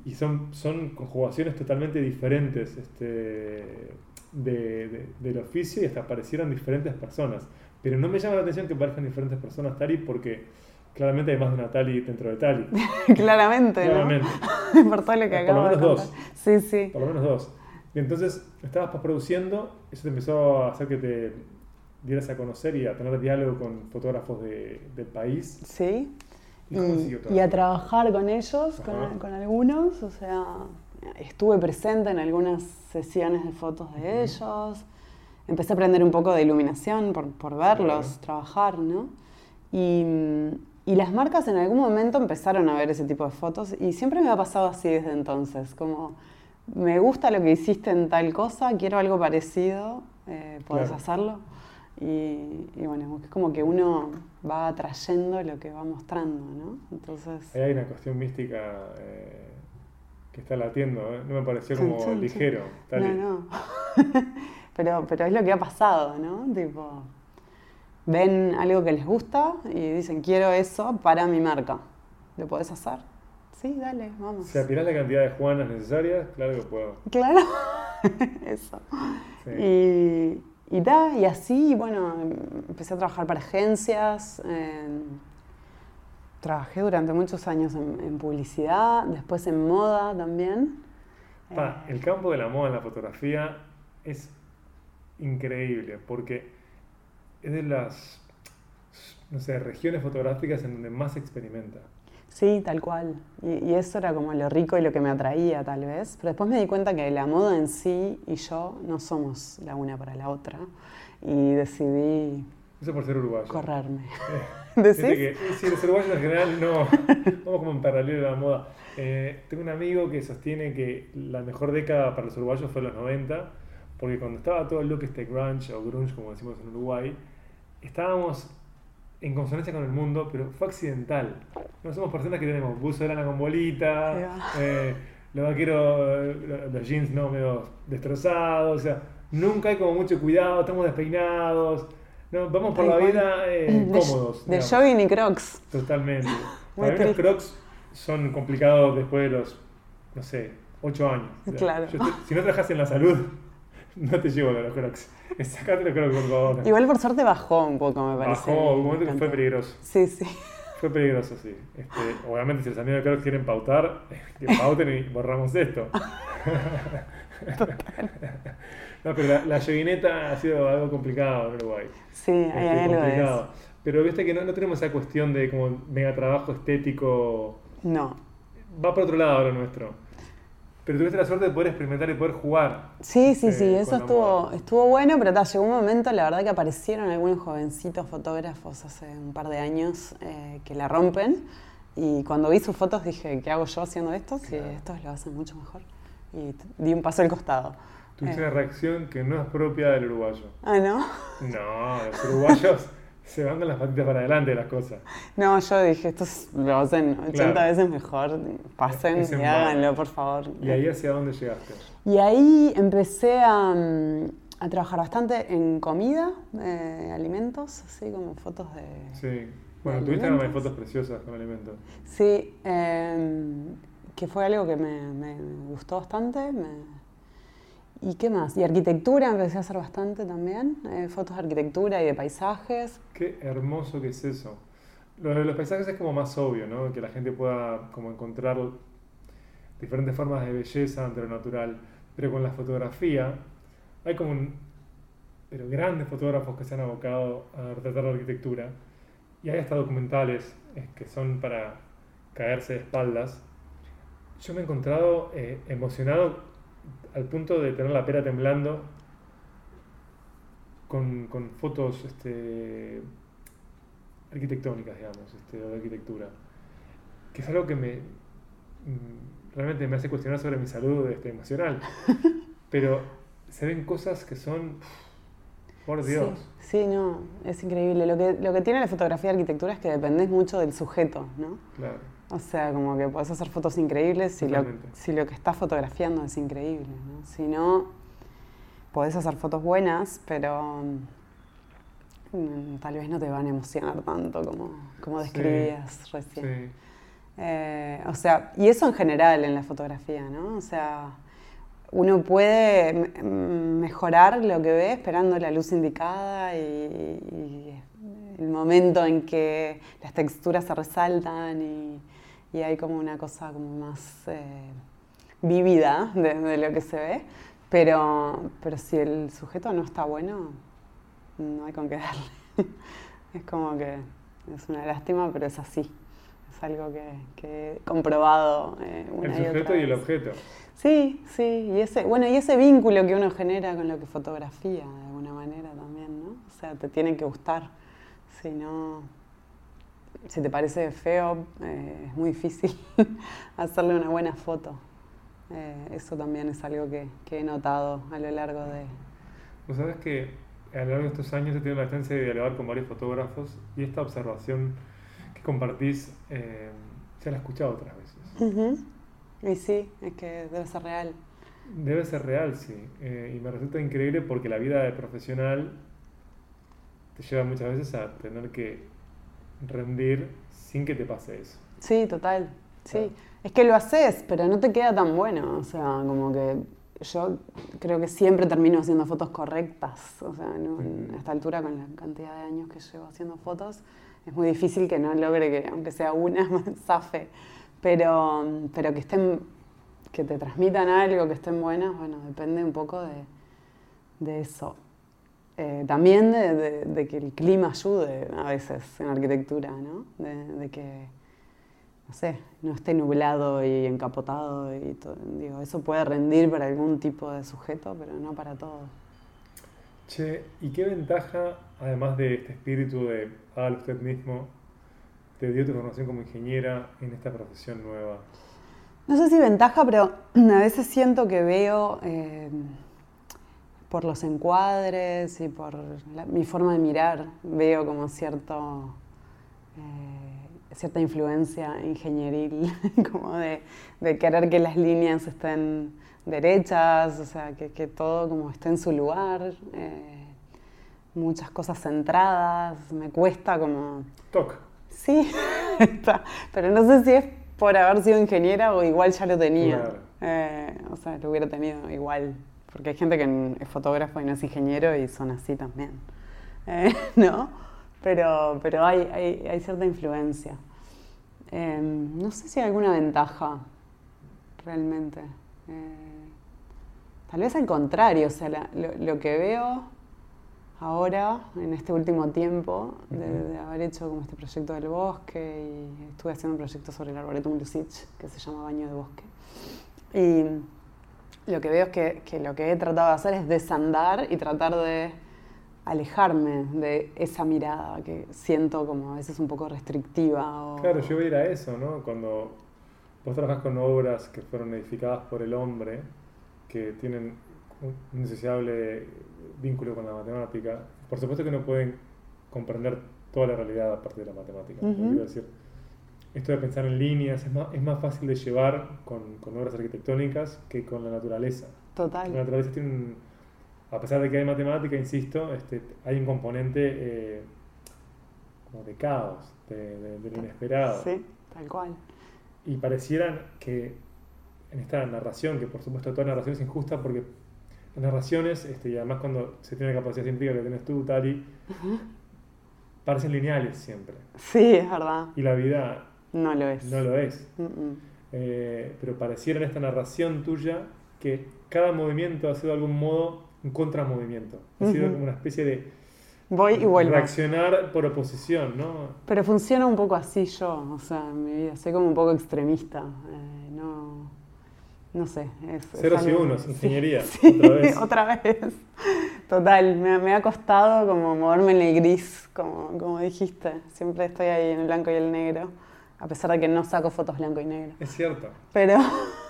Y son, son conjugaciones totalmente diferentes este, de, del oficio y hasta parecieran diferentes personas. Pero no me llama la atención que parezcan diferentes personas Tali porque claramente hay más de una Tali dentro de Tali. claramente, claramente. Por todo lo que Por lo menos dos. Sí, sí. Por lo menos dos. Y entonces estabas produciendo, eso te empezó a hacer que te dieras a conocer y a tener diálogo con fotógrafos de, del país. Sí. ¿Y, a trabajar con ellos, con, con, algunos. O sea, estuve presente en algunas sesiones de fotos de ellos. Empecé a aprender un poco de iluminación por, por verlos trabajar, ¿no? Y, y las marcas en algún momento empezaron a ver ese tipo de fotos y siempre me ha pasado así desde entonces, como me gusta lo que hiciste en tal cosa, quiero algo parecido, eh, ¿podés hacerlo? Y, bueno, es como que uno va atrayendo lo que va mostrando, ¿no? Entonces... hay una cuestión mística eh, que está latiendo, ¿eh? no me pareció como ligero. No, no. pero, pero es lo que ha pasado, ¿no? Tipo, ven algo que les gusta y dicen, quiero eso para mi marca. ¿Lo podés hacer? Sí, dale, vamos. Si atirás la cantidad de juanas necesarias, claro que puedo. Claro, eso. Y, y, da, y así, bueno, empecé a trabajar para agencias. trabajé durante muchos años en, publicidad, después en moda también. Pa, eh, el campo de la moda en la fotografía es increíble porque es de las, no sé, regiones fotográficas en donde más se experimenta. Sí, tal cual. Y, eso era como lo rico y lo que me atraía tal vez. Pero después me di cuenta que la moda en sí y yo no somos la una para la otra. Y decidí... Eso por ser uruguayo. Correrme. Eh, ¿Decís? Que, si los uruguayos en general no... Vamos como en paralelo a la moda. Eh, tengo un amigo que sostiene que la mejor década para los uruguayos fue los 90, porque cuando estaba todo el look este grunge o grunge, como decimos en Uruguay, estábamos en consonancia con el mundo, pero fue accidental. No somos personas que tenemos buzo de lana con bolita, eh, los vaqueros, los jeans no medio destrozados, o sea, nunca hay como mucho cuidado, estamos despeinados, no, vamos por la vida eh, cómodos. De jogging y crocs. Totalmente. Para mí los crocs son complicados después de los, no sé, 8 años. claro. si no trabajas en la salud, no te llevo los crocs. Sacate los crocs, por favor. Igual por suerte bajó un poco, me parece. Bajó, un momento que fue peligroso. Sí, sí. Fue peligroso, sí. Este, obviamente, si los amigos de crocs quieren pautar, que pauten y borramos esto. no, pero la, la ha sido algo complicado en Uruguay. Sí, hay este, complicado. Pero viste que no, no tenemos esa cuestión de como mega trabajo estético. No. Va por otro lado lo nuestro. Pero tuviste la suerte de poder experimentar y poder jugar. Sí, sí, sí, eso estuvo, estuvo bueno, pero llegó un momento, la verdad, que aparecieron algunos jovencitos fotógrafos hace un par de años eh, que la rompen. Y cuando vi sus fotos dije, ¿qué hago yo haciendo esto? Si estos lo hacen mucho mejor. Y di un paso al costado. Tuviste una reacción que no es propia del uruguayo. Ah, ¿no? No, los uruguayos se van con las patitas para adelante las cosas. No, yo dije, estos lo hacen 80 veces mejor, pasen y háganlo, por favor. ¿Y ahí hacia dónde llegaste? Y ahí empecé a, a trabajar bastante en comida, eh, alimentos, así como fotos de... Sí, bueno, tuviste hay fotos preciosas con alimentos. Sí, em, que fue algo que me, me gustó bastante, me, ¿Y qué más? Y arquitectura empecé a hacer bastante también, eh, fotos de arquitectura y de paisajes. Qué hermoso que es eso. Lo de los paisajes es como más obvio, ¿no? Que la gente pueda como encontrar diferentes formas de belleza ante lo natural. Pero con la fotografía hay como pero grandes fotógrafos que se han abocado a retratar la arquitectura. Y hay hasta documentales que son para caerse de espaldas. Yo me he encontrado eh, emocionado al punto de tener la pera temblando con, con fotos este, arquitectónicas, digamos, este, o de arquitectura, que es algo que me mm, realmente me hace cuestionar sobre mi salud este, emocional. Pero se ven cosas que son, por Dios. Sí, no, es increíble. Lo que, lo que tiene la fotografía de arquitectura es que dependes mucho del sujeto, ¿no? Claro. O sea, como que puedes hacer fotos increíbles si lo, si lo que estás fotografiando es increíble, ¿no? Si no, podés hacer fotos buenas, pero mm, tal vez no te van a emocionar tanto como, como describías recién. Eh, o sea, y eso en general en la fotografía, ¿no? O sea, uno puede mejorar lo que ve esperando la luz indicada y, el momento en que las texturas se resaltan y, hay como una cosa como más eh, vívida de, lo que se ve. Pero, pero si el sujeto no está bueno, no hay con qué darle. es como que es una lástima, pero es así. Es algo que, he comprobado eh, El sujeto y, el objeto. Sí, sí. Y ese, bueno, y ese vínculo que uno genera con lo que fotografía, de alguna manera también, ¿no? O sea, te tiene que gustar. Si no, si te parece feo, eh, es muy difícil hacerle una buena foto. Eh, eso también es algo que, he notado a lo largo de... Vos sabes que a lo largo de estos años he tenido la chance de dialogar con varios fotógrafos y esta observación que compartís eh, ya la he escuchado otras veces. Y sí, es que debe ser real. Debe ser real, sí. Eh, y me resulta increíble porque la vida de profesional te lleva muchas veces a tener que rendir sin que te pase eso. Sí, total. Sí. Es que lo haces, pero no te queda tan bueno. O sea, como que yo creo que siempre termino haciendo fotos correctas. O sea, a esta altura, con la cantidad de años que llevo haciendo fotos, es muy difícil que no logre que, aunque sea una, zafe. Pero, pero que estén, que te transmitan algo, que estén buenas, bueno, depende un poco de, eso. Eh, también de, que el clima ayude a veces en arquitectura, ¿no? de que no sé, no esté nublado y encapotado y todo. Digo, eso puede rendir para algún tipo de sujeto, pero no para todo. Che, ¿y qué ventaja, además de este espíritu de hágalo usted mismo, te dio tu formación como ingeniera en esta profesión nueva? No sé si ventaja, pero a veces siento que veo eh, por los encuadres y por mi forma de mirar, veo como cierto... Eh, cierta influencia ingenieril, como de, querer que las líneas estén derechas, o sea, que, todo como esté en su lugar, eh, muchas cosas centradas, me cuesta como... Toc. Sí, pero no sé si es por haber sido ingeniera o igual ya lo tenía. Eh, o sea, lo hubiera tenido igual, porque hay gente que es fotógrafo y no es ingeniero y son así también, eh, ¿no? Pero, pero hay, hay, hay cierta influencia. Em, no sé si hay alguna ventaja realmente. Eh, tal vez al contrario, o sea, lo, que veo ahora, en este último tiempo, de, haber hecho como este proyecto del bosque y estuve haciendo un proyecto sobre el Arboretum Lusich que se llama Baño de Bosque. Y lo que veo es que, que lo que he tratado de hacer es desandar y tratar de alejarme de esa mirada que siento como a veces un poco restrictiva. Claro, yo voy a ir a eso, ¿no? Cuando vos trabajas con obras que fueron edificadas por el hombre, que tienen un indeseable vínculo con la matemática, por supuesto que no pueden comprender toda la realidad a partir de la matemática. decir, esto de pensar en líneas es más, es más fácil de llevar con, con obras arquitectónicas que con la naturaleza. Total. La naturaleza tiene un a pesar de que hay matemática, insisto, este, hay un componente eh, como de caos, de, lo inesperado. Sí, tal cual. Y parecieran que en esta narración, que por supuesto toda narración es injusta porque las narraciones, este, y además cuando se tiene la capacidad científica que tienes tú, Tali, parecen lineales siempre. Sí, es verdad. Y la vida no lo es. No lo es. Eh, pero pareciera en esta narración tuya que cada movimiento ha sido de algún modo un contramovimiento. Ha sido como una especie de Voy y vuelvo. reaccionar por oposición, ¿no? Pero funciona un poco así yo, o sea, en mi vida. Soy como un poco extremista. Eh, no, no sé. Es, Ceros y unos, ingeniería. Sí, otra vez. otra vez. Total, me, me ha costado como moverme en el gris, como, como dijiste. Siempre estoy ahí en el blanco y el negro, a pesar de que no saco fotos blanco y negro. Es cierto. Pero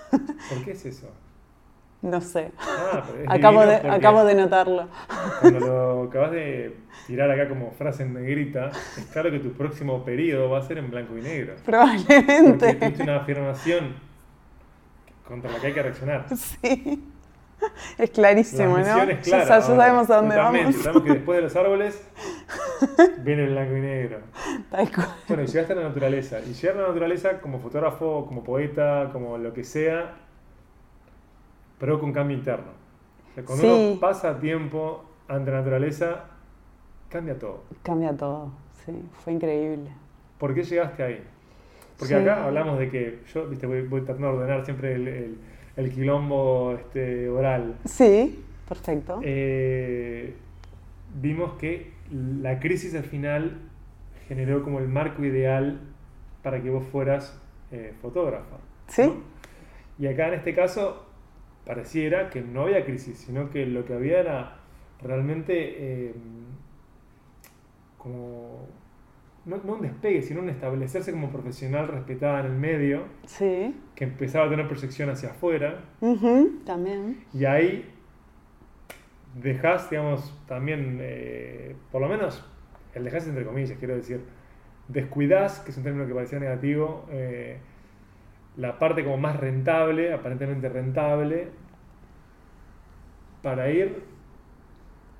¿Por qué es eso? no sé, Ah, pero es acabo de, porque acabo de notarlo. Cuando lo acabas de tirar acá como frase en negrita, es claro que tu próximo periodo va a ser en blanco y negro. Porque Probablemente. tuviste una afirmación contra la que hay que reaccionar. Sí. Es clarísimo, La ¿no? Ya clara. ya, ahora. sabemos a dónde vamos. Sabemos que después de los árboles viene el blanco y negro. Tal cual. Bueno, y llegaste a la naturaleza. Y llegar a la naturaleza como fotógrafo, como poeta, como lo que sea, pero con cambio interno. O sea, cuando Sí. uno pasa tiempo ante la naturaleza, cambia todo. Cambia todo, sí, fue increíble. ¿Por qué llegaste ahí? Porque Sí. acá hablamos de que yo viste, voy, voy tratando de ordenar siempre el, el- el quilombo este, oral. Sí, perfecto. Eh, vimos que la crisis al final generó como el marco ideal para que vos fueras eh, fotógrafa. Sí. ¿no? Y acá en este caso pareciera que no había crisis, sino que lo que había era realmente eh, como, no, no un despegue, sino un establecerse como profesional respetada en el medio, Sí. que empezaba a tener proyección hacia afuera, También. y ahí dejás, digamos, también, eh, por lo menos, el dejás entre comillas, quiero decir, descuidás, que es un término que parecía negativo, eh, la parte como más rentable, aparentemente rentable, para ir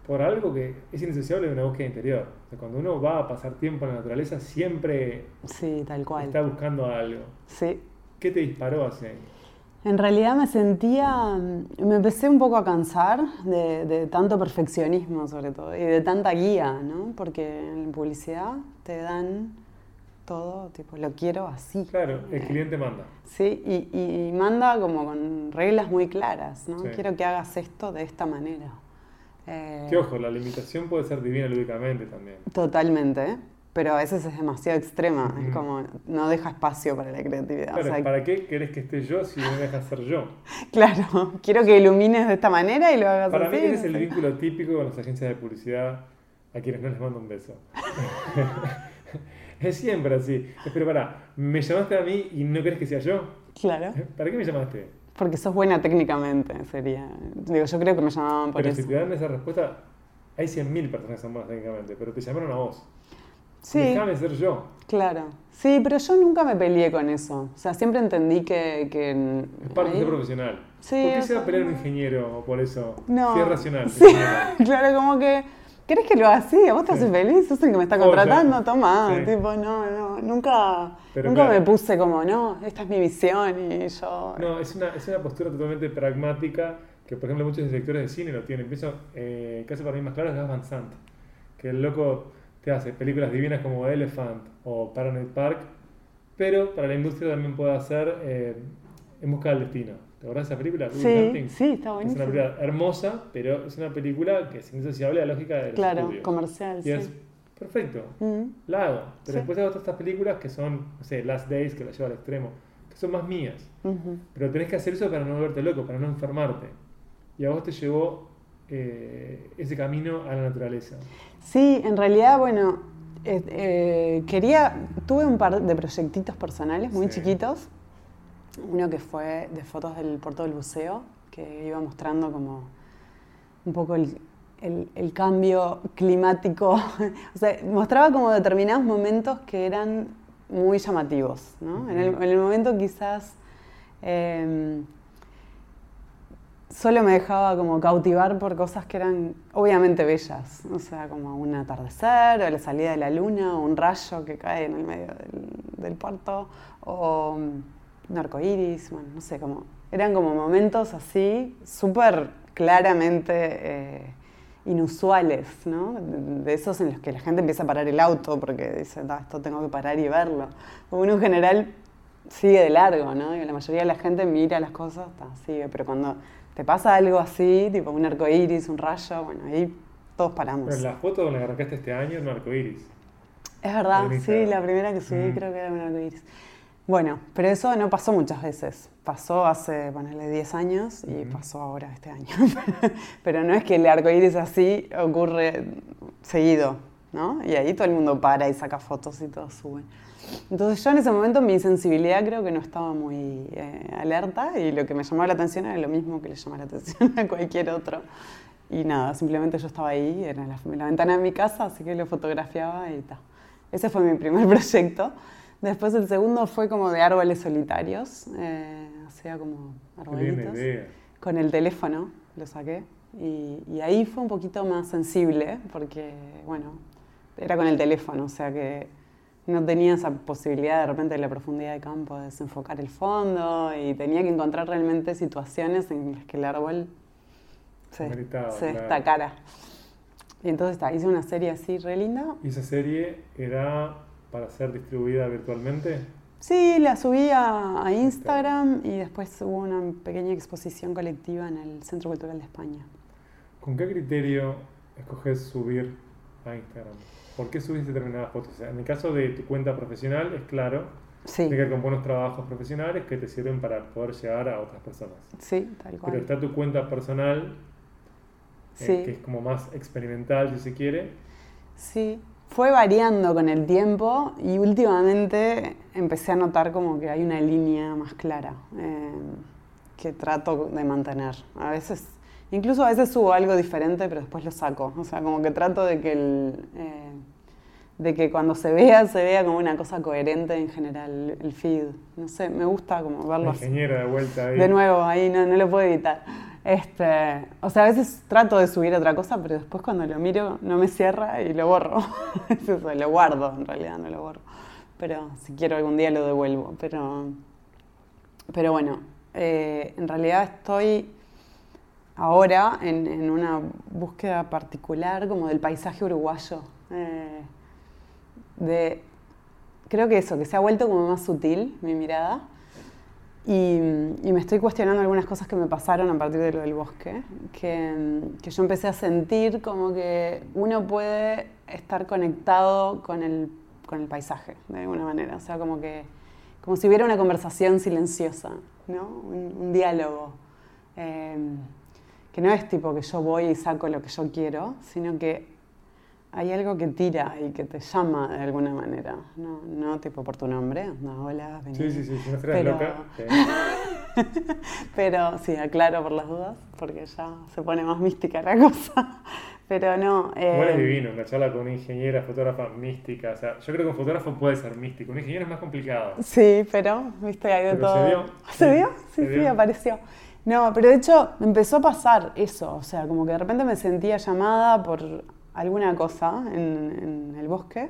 por algo que es innegociable de una búsqueda interior. O sea, cuando uno va a pasar tiempo en la naturaleza, siempre Sí, tal cual. está buscando algo. Sí. ¿Qué te disparó ahí? En realidad me sentía, me empecé un poco a cansar de, de tanto perfeccionismo sobre todo y de tanta guía, ¿no? Porque en publicidad te dan todo, tipo, lo quiero así. Claro, el Eh, cliente manda. Sí, y, y- y manda como con reglas muy claras, ¿no? Sí. Quiero que hagas esto de esta manera. Eh, Que ojo, la limitación puede ser divina lúdicamente también. Totalmente, pero a veces es demasiado extrema, es como no deja espacio para la creatividad. o Claro, sea, ¿para qué querés que esté yo si no me dejas ser yo? claro, quiero que ilumines de esta manera y lo hagas Para así. mí ese es el vínculo típico con las agencias de publicidad a quienes no les mando un beso. es siempre así. Pero pará, me llamaste a mí y no querés que sea yo. Claro, ¿Para qué me llamaste? Porque sos buena técnicamente, sería. Digo, yo creo que me llamaban por Pero eso. si te dan esa respuesta, hay 100.000 personas que son buenas técnicamente, pero te llamaron a vos. Sí, Déjame ser yo. claro. Sí, pero yo nunca me peleé con eso. O sea, siempre entendí que. que Es parte de ahí- ser profesional. Sí, ¿Por qué se va a pelear un ingeniero por eso? No. Si es racional. Sí, claro, como que. ¿Querés que lo haga así? ¿A vos te hace Sí. feliz? ¿Sos el que me está Oye. contratando? Toma. Sí. Tipo, no, no. Nunca, Pero nunca claro. me puse como, no, esta es mi visión y yo. No, es una, es una postura totalmente pragmática que, por ejemplo, muchos directores de cine lo tienen. Pienso, eh, caso para mí más claro es Gus Van Sant, que el loco te hace películas divinas como Elephant o Paranoid Park, pero para la industria también puede hacer eh, En busca del destino. ¿Te acordás de esa película? Sí, Hunting? sí, está Es una película hermosa, pero es una película que es indisociable a la lógica de los Claro, estudios. comercial, Y sí. es perfecto, Mm, la hago. Pero Sí. después hago todas estas películas que son, no sé, Last Days, que la llevo al extremo, que son más mías. ujú. Pero tenés que hacer eso para no volverte loco, para no enfermarte. Y a vos te llevó eh, ese camino a la naturaleza. Sí, en realidad, bueno, eh, eh, quería, tuve un par de proyectitos personales muy Sí. chiquitos. Uno que fue de fotos del puerto del buceo, que iba mostrando como un poco el, el- el cambio climático. o sea, mostraba como determinados momentos que eran muy llamativos, ¿no? En el, en el momento quizás... em, solo me dejaba como cautivar por cosas que eran obviamente bellas, o sea, como un atardecer, o la salida de la luna, o un rayo que cae en el medio del, del puerto, o un arcoíris, bueno, no sé, como, eran como momentos así, súper claramente eh, inusuales, ¿no? De, esos en los que la gente empieza a parar el auto porque dice, "Ah, esto tengo que parar y verlo. Uno en general sigue de largo, ¿no? Y la mayoría de la gente mira las cosas, ta, sigue, pero cuando te pasa algo así, tipo un arco iris, un rayo, bueno, ahí todos paramos. Pero la foto que arrancaste este año, un arco iris. Es verdad, sí, la primera que subí Mm. creo que era un arco iris. Bueno, pero eso no pasó muchas veces. Pasó hace, ponele, 10 años y pasó ahora este año. pero no es que el arco iris así ocurre seguido, ¿no? Y ahí todo el mundo para y saca fotos y todo sube. Entonces yo en ese momento mi sensibilidad creo que no estaba muy eh, alerta y lo que me llamaba la atención era lo mismo que le llamaba la atención a cualquier otro. Y nada, simplemente yo estaba ahí, era la, la ventana de mi casa, así que lo fotografiaba y tal. Ese fue mi primer proyecto. Después el segundo fue como de árboles solitarios, eh, o sea, como arbolitos. Con el teléfono lo saqué y, ahí fue un poquito más sensible porque, bueno, era con el teléfono, o sea que no tenía esa posibilidad de repente de la profundidad de campo de desenfocar el fondo y tenía que encontrar realmente situaciones en las que el árbol se, destacara. Y entonces hice una serie así re linda. ¿Y esa serie era para ser distribuida virtualmente? Sí, la subí a, Instagram y después hubo una pequeña exposición colectiva en el Centro Cultural de España. ¿Con qué criterio escoges subir a Instagram? ¿Por qué subís determinadas fotos? en el caso de tu cuenta profesional, es claro, sí. tiene que ver con buenos trabajos profesionales que te sirven para poder llegar a otras personas. Sí, tal cual. Pero está tu cuenta personal, eh, que es como más experimental, si se quiere. Sí, fue variando con el tiempo y últimamente empecé a notar como que hay una línea más clara eh, que trato de mantener. A veces, incluso a veces subo algo diferente, pero después lo saco. O sea, como que trato de que el, eh, de que cuando se vea, se vea como una cosa coherente en general el feed. No sé, me gusta como verlo así. de vuelta ahí. De nuevo, ahí no, no lo puedo evitar. Este, o sea, a veces trato de subir otra cosa, pero después cuando lo miro no me cierra y lo borro. lo guardo, en realidad no lo borro. Pero si quiero algún día lo devuelvo. Pero, pero bueno, eh, en realidad estoy ahora en, una búsqueda particular como del paisaje uruguayo. Eh, de, creo que eso, que se ha vuelto como más sutil mi mirada y, me estoy cuestionando algunas cosas que me pasaron a partir de lo del bosque, que, que, yo empecé a sentir como que uno puede estar conectado con el, con el paisaje, de alguna manera. O sea, como, que, como si hubiera una conversación silenciosa, ¿no? un, diálogo. Em, que no es tipo que yo voy y saco lo que yo quiero, sino que hay algo que tira y que te llama de alguna manera, no, no tipo por tu nombre, no, hola, vení. Sí, sí, sí, si no pero... loca. pero sí, aclaro por las dudas, porque ya se pone más mística la cosa. Pero no. Eh... Bueno, es divino, una charla con una ingeniera, fotógrafa mística. O sea, yo creo que un fotógrafo puede ser místico, un ingeniero es más complicado. Sí, pero, viste, hay de todo. ¿Se dio? ¿Se dio? Sí, sí, apareció. No, pero de hecho empezó a pasar eso, o sea, como que de repente me sentía llamada por alguna cosa en, el bosque,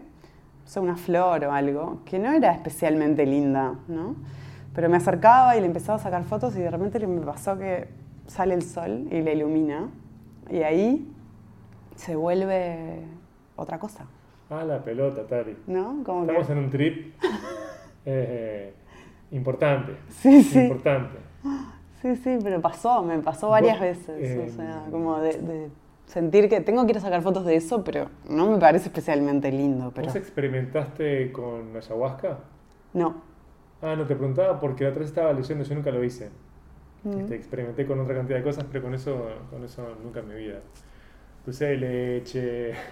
o sea, una flor o algo, que no era especialmente linda, ¿no? Pero me acercaba y le empezaba a sacar fotos y de repente me pasó que sale el sol y le ilumina y ahí se vuelve otra cosa. Ah, la pelota, Tari. ¿No? Estamos en un trip eh, importante. Sí, sí. Importante. Sí, sí, pero pasó, me pasó varias veces. o sea, eh, como de sentir que tengo que ir a sacar fotos de eso, pero no me parece especialmente lindo. Pero... ¿Vos experimentaste con ayahuasca? No. Ah, no, te preguntaba porque la otra vez estaba leyendo, yo nunca lo hice. Mm. Este, experimenté con otra cantidad de cosas, pero con eso, con eso nunca en mi vida. Dulce de leche,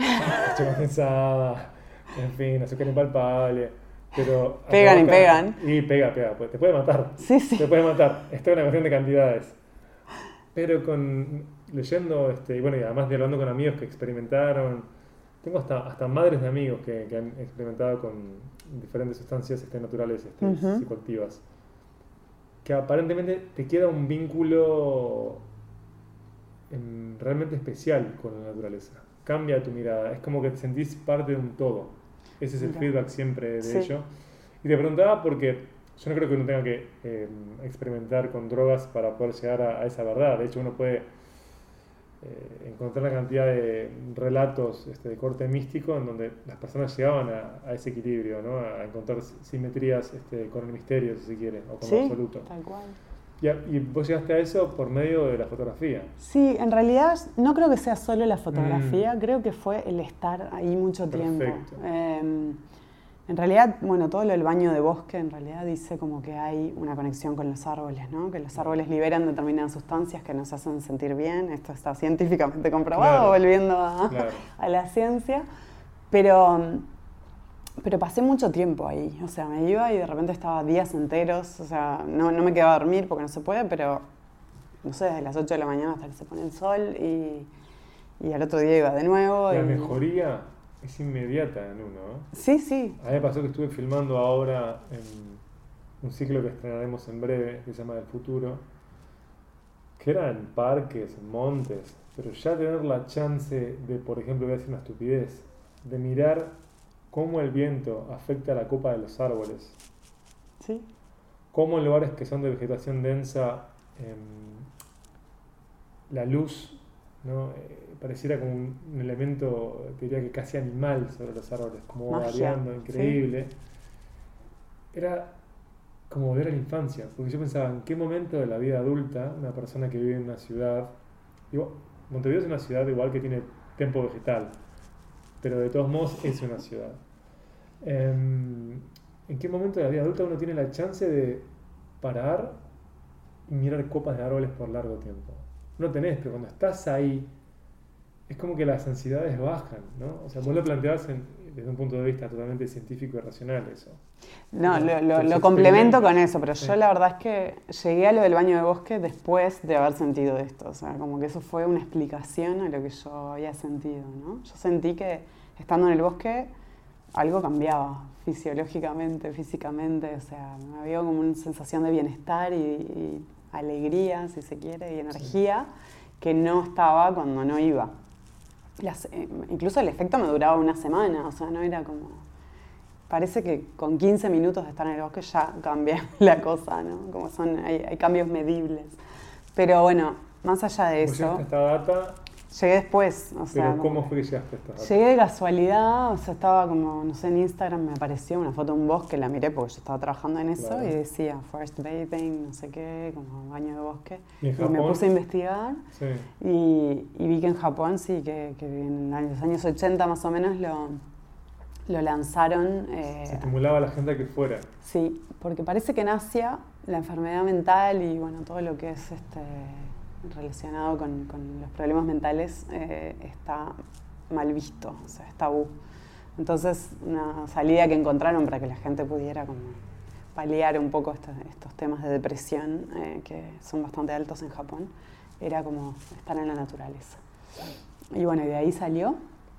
leche condensada, en fin, azúcar impalpable. Pero pegan y pegan. Y pega, pega, pues, te puede matar. Sí, sí. Te puede matar. Esto es una cuestión de cantidades. Pero con leyendo, este, y bueno, y además de hablando con amigos que experimentaron, tengo hasta, hasta madres de amigos que, que han experimentado con diferentes sustancias este, naturales este, psicoactivas, que aparentemente te queda un vínculo em, realmente especial con la naturaleza. Cambia tu mirada, es como que te sentís parte de un todo. Ese es el feedback siempre de ello. Y te preguntaba porque yo no creo que uno tenga que eh, experimentar con drogas para poder llegar a, esa verdad. De hecho, uno puede eh, encontrar una cantidad de relatos este, de corte místico en donde las personas llegaban a, ese equilibrio, ¿no? a encontrar simetrías este, con el misterio, si se quiere, o con lo absoluto. Tal cual. Y, vos llegaste a eso por medio de la fotografía. Sí, en realidad no creo que sea solo la fotografía, mm. creo que fue el estar ahí mucho tiempo. Eh, En realidad, bueno, todo lo del baño de bosque en realidad dice como que hay una conexión con los árboles, ¿no? Que los árboles liberan determinadas sustancias que nos hacen sentir bien. Esto está científicamente comprobado, volviendo a, la ciencia. Pero, pero pasé mucho tiempo ahí. O sea, me iba y de repente estaba días enteros. O sea, no, no me quedaba a dormir porque no se puede, pero no sé, desde las 8 de la mañana hasta que se pone el sol y, y al otro día iba de nuevo. La mejoría es inmediata en uno. ¿eh? Sí, sí. A mí me pasó que estuve filmando ahora en un ciclo que estrenaremos en breve, que se llama El Futuro, que era en parques, en montes, pero ya tener la chance de, por ejemplo, voy a decir una estupidez, de mirar cómo el viento afecta la copa de los árboles. Sí. Cómo en lugares que son de vegetación densa, em, la luz ¿no? Eh, pareciera como un, elemento, diría que casi animal sobre los árboles, como variando, increíble. Era como volver a la infancia, porque yo pensaba, ¿en qué momento de la vida adulta una persona que vive en una ciudad, digo, Montevideo es una ciudad igual que tiene tiempo vegetal, pero de todos modos es una ciudad. Em, ¿En qué momento de la vida adulta uno tiene la chance de parar y mirar copas de árboles por largo tiempo? No tenés, pero cuando estás ahí, es como que las ansiedades bajan, ¿no? O sea, vos lo planteabas desde un punto de vista totalmente científico y racional eso. No, lo, complemento con eso, pero yo la verdad es que llegué a lo del baño de bosque después de haber sentido esto, o sea, como que eso fue una explicación a lo que yo había sentido, ¿no? Yo sentí que estando en el bosque algo cambiaba fisiológicamente, físicamente, o sea, me había como una sensación de bienestar y, alegría, si se quiere, y energía que no estaba cuando no iba. Eh, incluso el efecto me duraba una semana, o sea, no era como... Parece que con 15 minutos de estar en el bosque ya cambia la cosa, ¿no? Como son, hay, cambios medibles. Pero bueno, más allá de eso... esta data Llegué después, o sea. ¿Pero cómo fue que llegaste a esto? Llegué de casualidad, o sea, estaba como, no sé, en Instagram me apareció una foto de un bosque, la miré porque yo estaba trabajando en eso y decía Forest Bathing, no sé qué, como baño de bosque. Y, me puse a investigar y, vi que en Japón sí, que, en los años 80 más o menos lo, lo lanzaron. Eh, Se estimulaba a la gente a que fuera. Sí, porque parece que en Asia la enfermedad mental y bueno, todo lo que es este relacionado con, los problemas mentales eh, está mal visto, o sea, es tabú. Entonces, una salida que encontraron para que la gente pudiera como paliar un poco estos, temas de depresión, eh, que son bastante altos en Japón, era como estar en la naturaleza. Y bueno, de ahí salió.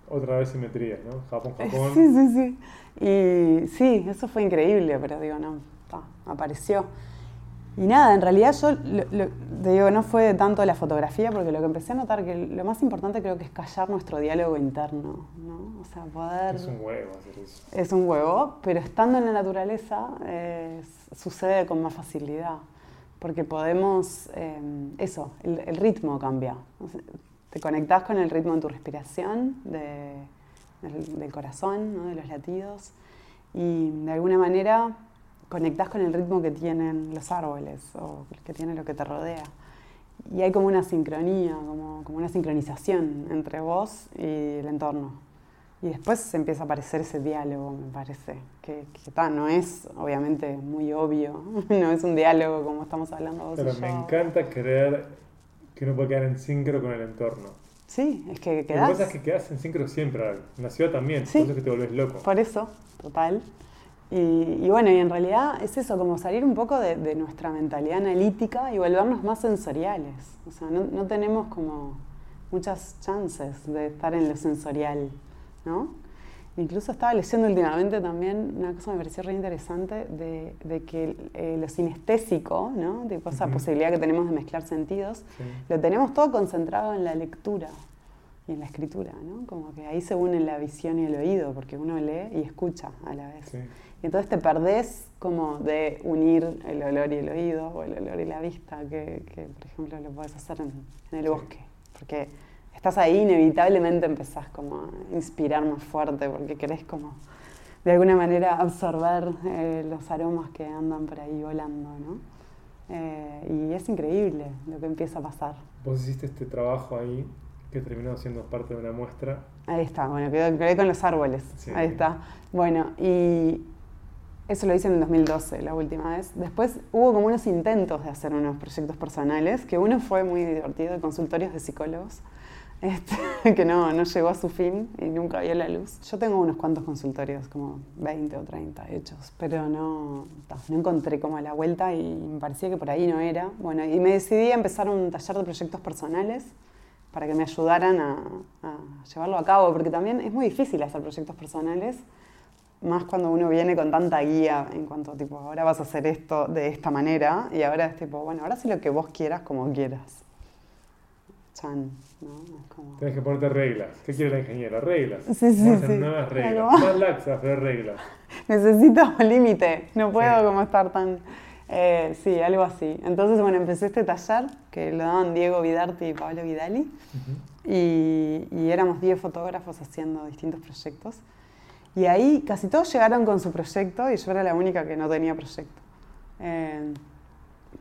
Otra vez simetría, ¿no? Japón, Japón. Sí, sí, sí. Y sí, eso fue increíble, pero digo, no, apareció. Y nada, en realidad yo te digo, no fue tanto la fotografía, porque lo que empecé a notar que lo más importante creo que es callar nuestro diálogo interno, ¿no? O sea, poder... Es un huevo hacer eso. Es un huevo, pero estando en la naturaleza sucede con más facilidad, porque podemos, eh, eso, el, ritmo cambia. te conectás con el ritmo de tu respiración, del, corazón, de los latidos, y de alguna manera conectás con el ritmo que tienen los árboles o que tiene lo que te rodea. Y hay como una sincronía, como, como una sincronización entre vos y el entorno. Y después se empieza a aparecer ese diálogo, me parece, que, que no es obviamente muy obvio, no es un diálogo como estamos hablando vos Pero me encanta creer que uno puede quedar en sincro con el entorno. Sí, es que quedás... Lo que pasa es que quedás en sincro siempre, en la ciudad también, por eso es que te volvés loco. Por eso, total. Y, bueno, y en realidad es eso, como salir un poco de, nuestra mentalidad analítica y volvernos más sensoriales. O sea, no, tenemos como muchas chances de estar en lo sensorial, ¿no? Incluso estaba leyendo últimamente también una cosa que me pareció re interesante de, que eh, lo sinestésico, ¿no? Tipo esa posibilidad que tenemos de mezclar sentidos, lo tenemos todo concentrado en la lectura y en la escritura, ¿no? Como que ahí se unen la visión y el oído, porque uno lee y escucha a la vez. Y entonces te perdés como de unir el olor y el oído, o el olor y la vista, que, por ejemplo lo puedes hacer en, el bosque. Porque estás ahí, inevitablemente empezás como a inspirar más fuerte, porque querés como de alguna manera absorber eh, los aromas que andan por ahí volando, ¿no? Eh, y es increíble lo que empieza a pasar. Vos hiciste este trabajo ahí que terminó siendo parte de una muestra. Ahí está, bueno, quedé, con los árboles. Ahí está. Bueno, y eso lo hice en el 2012, la última vez. Después hubo como unos intentos de hacer unos proyectos personales, que uno fue muy divertido, consultorios de psicólogos, este, que no, no llegó a su fin y nunca vio la luz. Yo tengo unos cuantos consultorios, como 20 o 30 hechos, pero no, no encontré como la vuelta y me parecía que por ahí no era. Bueno, y me decidí a empezar un taller de proyectos personales para que me ayudaran a llevarlo a cabo, porque también es muy difícil hacer proyectos personales más cuando uno viene con tanta guía en cuanto tipo, ahora vas a hacer esto de esta manera y ahora es tipo, bueno, ahora sí lo que vos quieras como quieras. Chan, ¿no? Tienes que ponerte reglas. ¿Qué quiere la ingeniera? Reglas. Sí, sí, sí. Nuevas reglas. Más laxas, pero reglas. Necesito un límite. No puedo como estar tan... Eh, sí, algo así. Entonces, bueno, empecé este taller que lo daban Diego Vidarti y Pablo Vidali. y, y éramos 10 fotógrafos haciendo distintos proyectos. Y ahí casi todos llegaron con su proyecto y yo era la única que no tenía proyecto. Eh,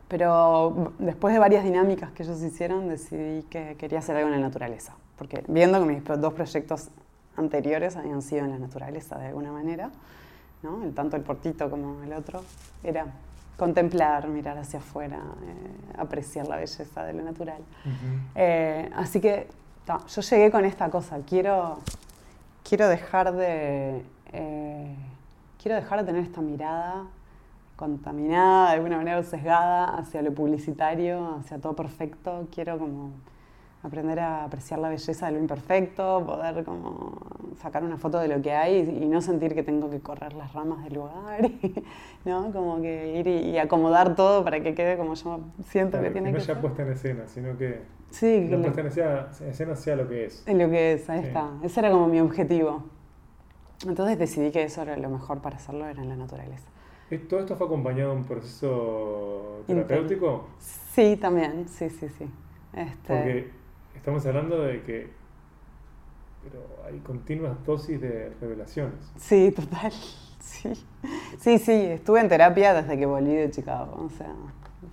pero después de varias dinámicas que ellos hicieron, decidí que quería hacer algo en la naturaleza. Porque viendo que mis dos proyectos anteriores habían sido en la naturaleza de alguna manera, ¿no? el, tanto el portito como el otro, era contemplar, mirar hacia afuera, eh, apreciar la belleza de lo natural. Eh, así que yo llegué con esta cosa, quiero quiero dejar de. Eh, quiero dejar de tener esta mirada contaminada, de alguna manera sesgada hacia lo publicitario, hacia todo perfecto. Quiero como aprender a apreciar la belleza de lo imperfecto, poder como sacar una foto de lo que hay y, no sentir que tengo que correr las ramas del lugar, ¿no? Como que ir y, acomodar todo para que quede como yo siento que tiene que, no ya puesta en escena, sino que sí, en escena, sea lo que es. En lo que es, ahí está. Ese era como mi objetivo. Entonces decidí que eso era lo mejor para hacerlo, era en la naturaleza. ¿Todo esto fue acompañado de un proceso terapéutico? Sí, también, sí, sí, sí. Este... Porque estamos hablando de que pero hay continuas dosis de revelaciones. Sí, total. Sí. sí, sí, estuve en terapia desde que volví de Chicago. O sea,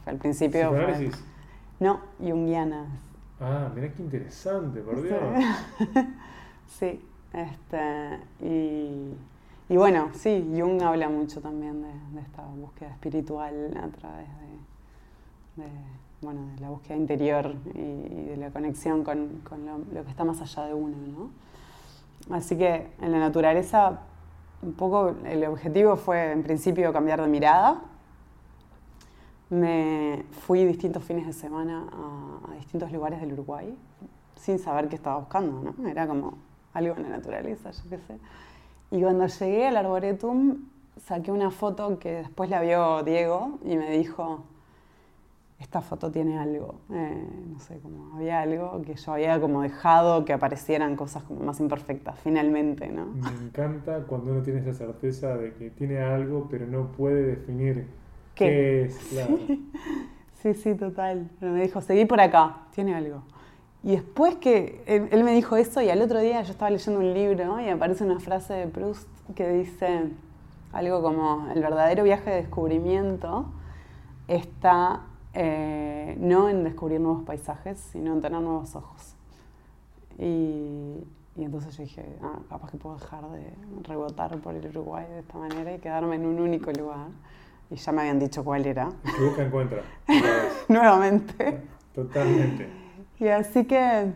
al principio. Fue... No, junguiana. Ah, mira qué interesante, por Dios. Sí, este, y, y, bueno, sí, Jung habla mucho también de, esta búsqueda espiritual a través de bueno, de la búsqueda interior y, de la conexión con, lo, que está más allá de uno, ¿no? Así que en la naturaleza, un poco el objetivo fue en principio cambiar de mirada. Me fui distintos fines de semana a, distintos lugares del Uruguay sin saber qué estaba buscando, ¿no? Era como algo en la naturaleza, yo qué sé. Y cuando llegué al arboretum, saqué una foto que después la vio Diego y me dijo, esta foto tiene algo, eh, no sé, como había algo que yo había como dejado que aparecieran cosas como más imperfectas, finalmente, ¿no? Me encanta cuando uno tiene esa certeza de que tiene algo, pero no puede definir qué, es, claro. Sí. sí, total. Pero me dijo, seguí por acá, tiene algo. Y después que él, me dijo eso y al otro día yo estaba leyendo un libro y aparece una frase de Proust que dice algo como, el verdadero viaje de descubrimiento está eh, no en descubrir nuevos paisajes, sino en tener nuevos ojos. Y, entonces yo dije, ah, capaz que puedo dejar de rebotar por el Uruguay de esta manera y quedarme en un único lugar. Y ya me habían dicho cuál era. Que busca encuentra. Nuevamente. Totalmente. Y así que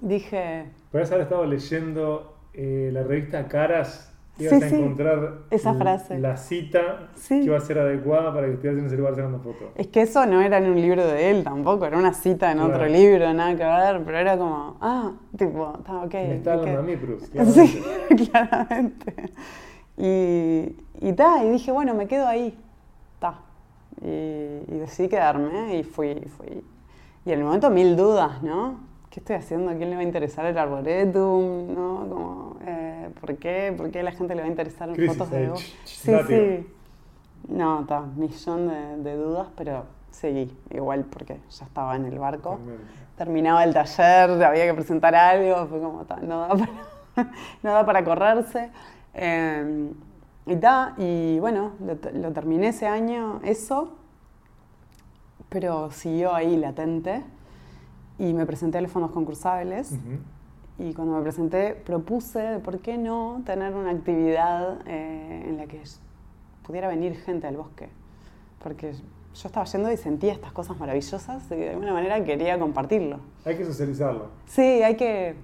dije... Puedes haber estado leyendo eh, la revista Caras ibas a encontrar esa frase. la cita que iba a ser adecuada para que estuvieras en ese lugar sacando fotos. Es que eso no era en un libro de él tampoco, era una cita en otro libro, nada que ver, pero era como, ah, tipo, está ok. Me está hablando a mí, Bruce. Sí, claramente. Y, y, y dije, bueno, me quedo ahí, ta. Y, y decidí quedarme y fui, fui. Y en el momento mil dudas, ¿no? ¿qué estoy haciendo? ¿A quién le va a interesar el arboretum? ¿No? Como, eh, ¿Por qué? ¿Por qué a la gente le va a interesar fotos de vos? Sí, sí. No, está, millón de, de, dudas, pero seguí igual porque ya estaba en el barco. Terminaba el taller, había que presentar algo, fue como, no, da para, no da para correrse. Eh, y, ta, y bueno, lo, lo terminé ese año, eso, pero siguió ahí latente. y me presenté a los fondos concursables. Y cuando me presenté propuse, ¿por qué no tener una actividad eh, en la que pudiera venir gente al bosque? Porque yo estaba yendo y sentía estas cosas maravillosas y de alguna manera quería compartirlo. Hay que socializarlo. Sí, hay que...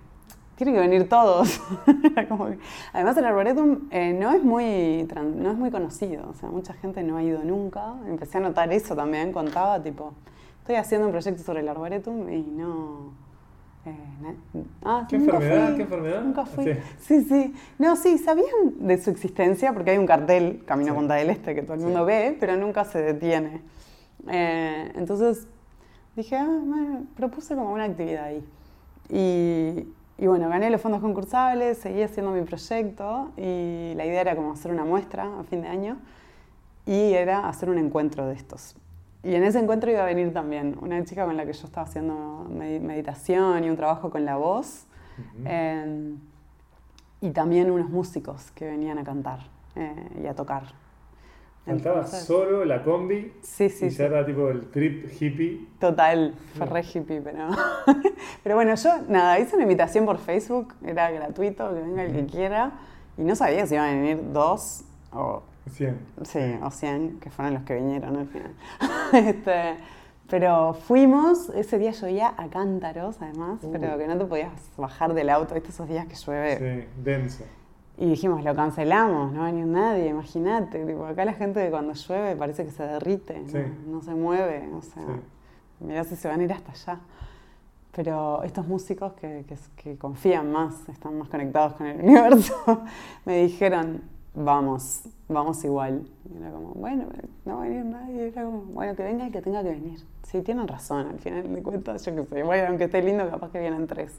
Tienen que venir todos. Era como que- Además el Arboretum eh, no, es muy, no es muy conocido, o sea, mucha gente no ha ido nunca. Empecé a notar eso también, contaba, tipo, estoy haciendo un proyecto sobre el Arboretum y no... eh, na- ah, ¿Qué nunca enfermedad? fui, ¿Qué enfermedad? Nunca fui. Sí. Sí, sí. No, sí, sabían de su existencia porque hay un cartel, Camino a Sí. Punta del Este, que todo el Sí. mundo ve, pero nunca se detiene. Eh, entonces dije, ah, bueno, propuse como una actividad ahí. Y, y bueno, gané los fondos concursables, seguí haciendo mi proyecto y la idea era como hacer una muestra a fin de año y era hacer un encuentro de estos. Y en ese encuentro iba a venir también una chica con la que yo estaba haciendo medi- meditación y un trabajo con la voz. Eh, y también unos músicos que venían a cantar eh, y a tocar. Faltaba Entonces- solo la combi Sí, sí, y sí. ya era tipo el trip hippie. Total, fue re hippie, pero... pero bueno, yo, nada, hice una invitación por Facebook, era gratuito, que venga el que quiera, y no sabía si iban a venir dos o 100. Sí, o 100, que fueron los que vinieron al final. Este, pero fuimos, ese día llovía a cántaros además, Uh. pero que no te podías bajar del auto, ¿viste? esos días que llueve. Sí, denso. Y dijimos, lo cancelamos, no va a venir nadie, imagínate. Tipo, acá la gente cuando llueve parece que se derrite, ¿no? Se mueve, o sea, Sí. mirá si se van a ir hasta allá. Pero estos músicos que, que- que confían más, están más conectados con el universo, me dijeron, vamos, vamos igual. Y era como, bueno, no va a venir nadie. Era como, bueno, que venga el que tenga que venir. Sí, tienen razón, al final de cuentas, yo qué sé. Bueno, aunque esté lindo, capaz que vienen tres.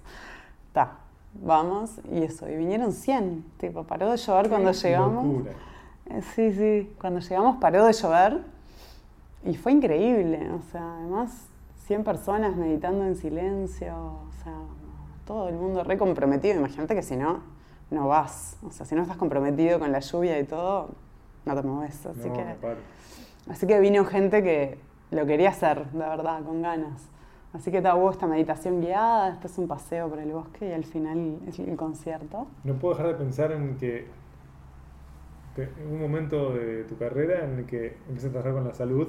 Está, vamos, y eso. Y vinieron 100, tipo, paró de llover cuando llegamos. locura. Eh, Sí, sí, cuando llegamos paró de llover y fue increíble, o sea, además 100 personas meditando en silencio, o sea, todo el mundo re comprometido, imagínate que si no, no vas, o sea, si no estás comprometido con la lluvia y todo, no te mueves, así, No, que, así que vino gente que lo quería hacer, de verdad, con ganas. Así que ta, hubo esta meditación guiada, después un paseo por el bosque y al final el, el concierto. No puedo dejar de pensar en que te- en un momento de tu carrera en el que empiezas a trabajar con la salud,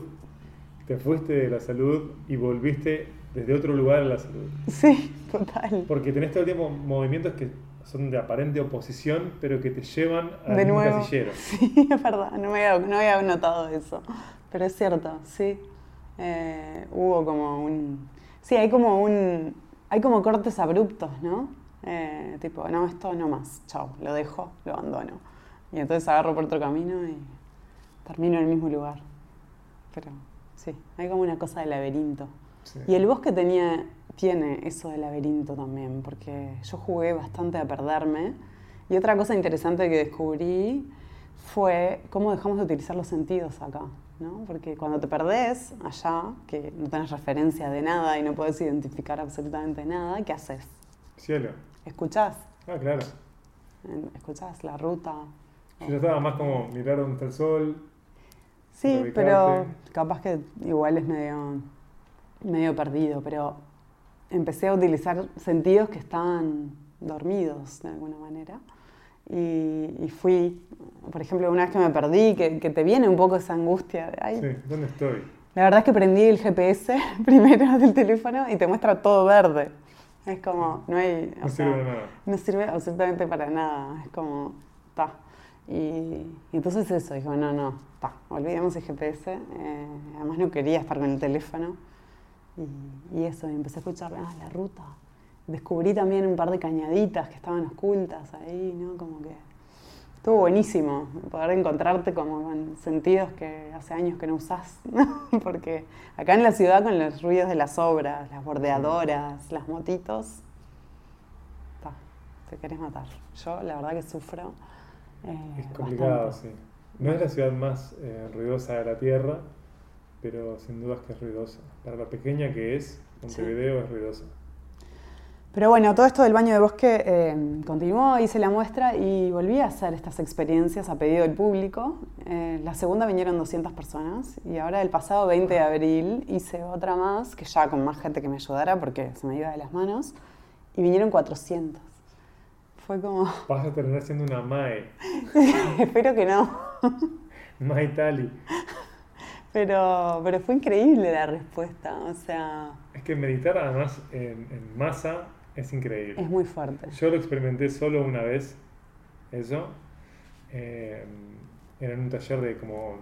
te fuiste de la salud y volviste desde otro lugar a la salud. Sí, total. Porque tenés todo el tiempo movimientos que son de aparente oposición, pero que te llevan al De mismo nuevo. casillero. Sí, es verdad, no me había, no había notado eso. Pero es cierto, sí. Eh, hubo como un. Sí, hay como un. Hay como cortes abruptos, ¿no? Eh, tipo, no, esto no más, chao, lo dejo, lo abandono. Y entonces agarro por otro camino y termino en el mismo lugar. Pero sí, hay como una cosa de laberinto. Sí. Y el bosque tenía, tiene eso de laberinto también, porque yo jugué bastante a perderme. Y otra cosa interesante que descubrí fue cómo dejamos de utilizar los sentidos acá. ¿No? Porque cuando te perdés allá, que no tenés referencia de nada y no podés identificar absolutamente nada, ¿qué haces? Cielo. ¿Escuchás? Ah, claro. ¿Escuchás la ruta? Yo ya estaba más como mirar dónde está el sol. Sí, pero capaz que igual es medio, medio perdido, pero empecé a utilizar sentidos que estaban dormidos de alguna manera. Y, y fui, por ejemplo, una vez que me perdí, que, que te viene un poco esa angustia de, ay, Sí, ¿dónde estoy? la verdad es que prendí el GPS primero del teléfono y te muestra todo verde. Es como, no hay... No sea, sirve de nada. no sirve absolutamente para nada. Es como, ta. Y, y entonces eso, dije, no, no, ta, olvidemos el GPS. eh, además no quería estar con el teléfono. Y, y eso, y empecé a escuchar, ah, la ruta. Descubrí también un par de cañaditas que estaban ocultas ahí, ¿no? Como que estuvo buenísimo poder encontrarte como con sentidos que hace años que no usás, ¿no? Porque acá en la ciudad con los ruidos de las obras, las bordeadoras, las motitos, ta, te querés matar. Yo la verdad que sufro. eh, Es complicado, bastante. sí. No es la ciudad más eh, ruidosa de la Tierra, pero sin duda es que es ruidosa. Para lo pequeña que es, Montevideo es ruidosa. Pero bueno, todo esto del baño de bosque eh, continuó, hice la muestra y volví a hacer estas experiencias a pedido del público. Eh, la segunda vinieron 200 personas y ahora el pasado 20 de abril hice otra más, que ya con más gente que me ayudara porque se me iba de las manos, y vinieron 400. Fue como... Vas a terminar siendo una Mae. Espero que no. Mae Tali. Pero, pero fue increíble la respuesta, o sea... Es que meditar además en, en masa es increíble. Es muy fuerte. Yo lo experimenté solo una vez, eso, eh, en un taller de como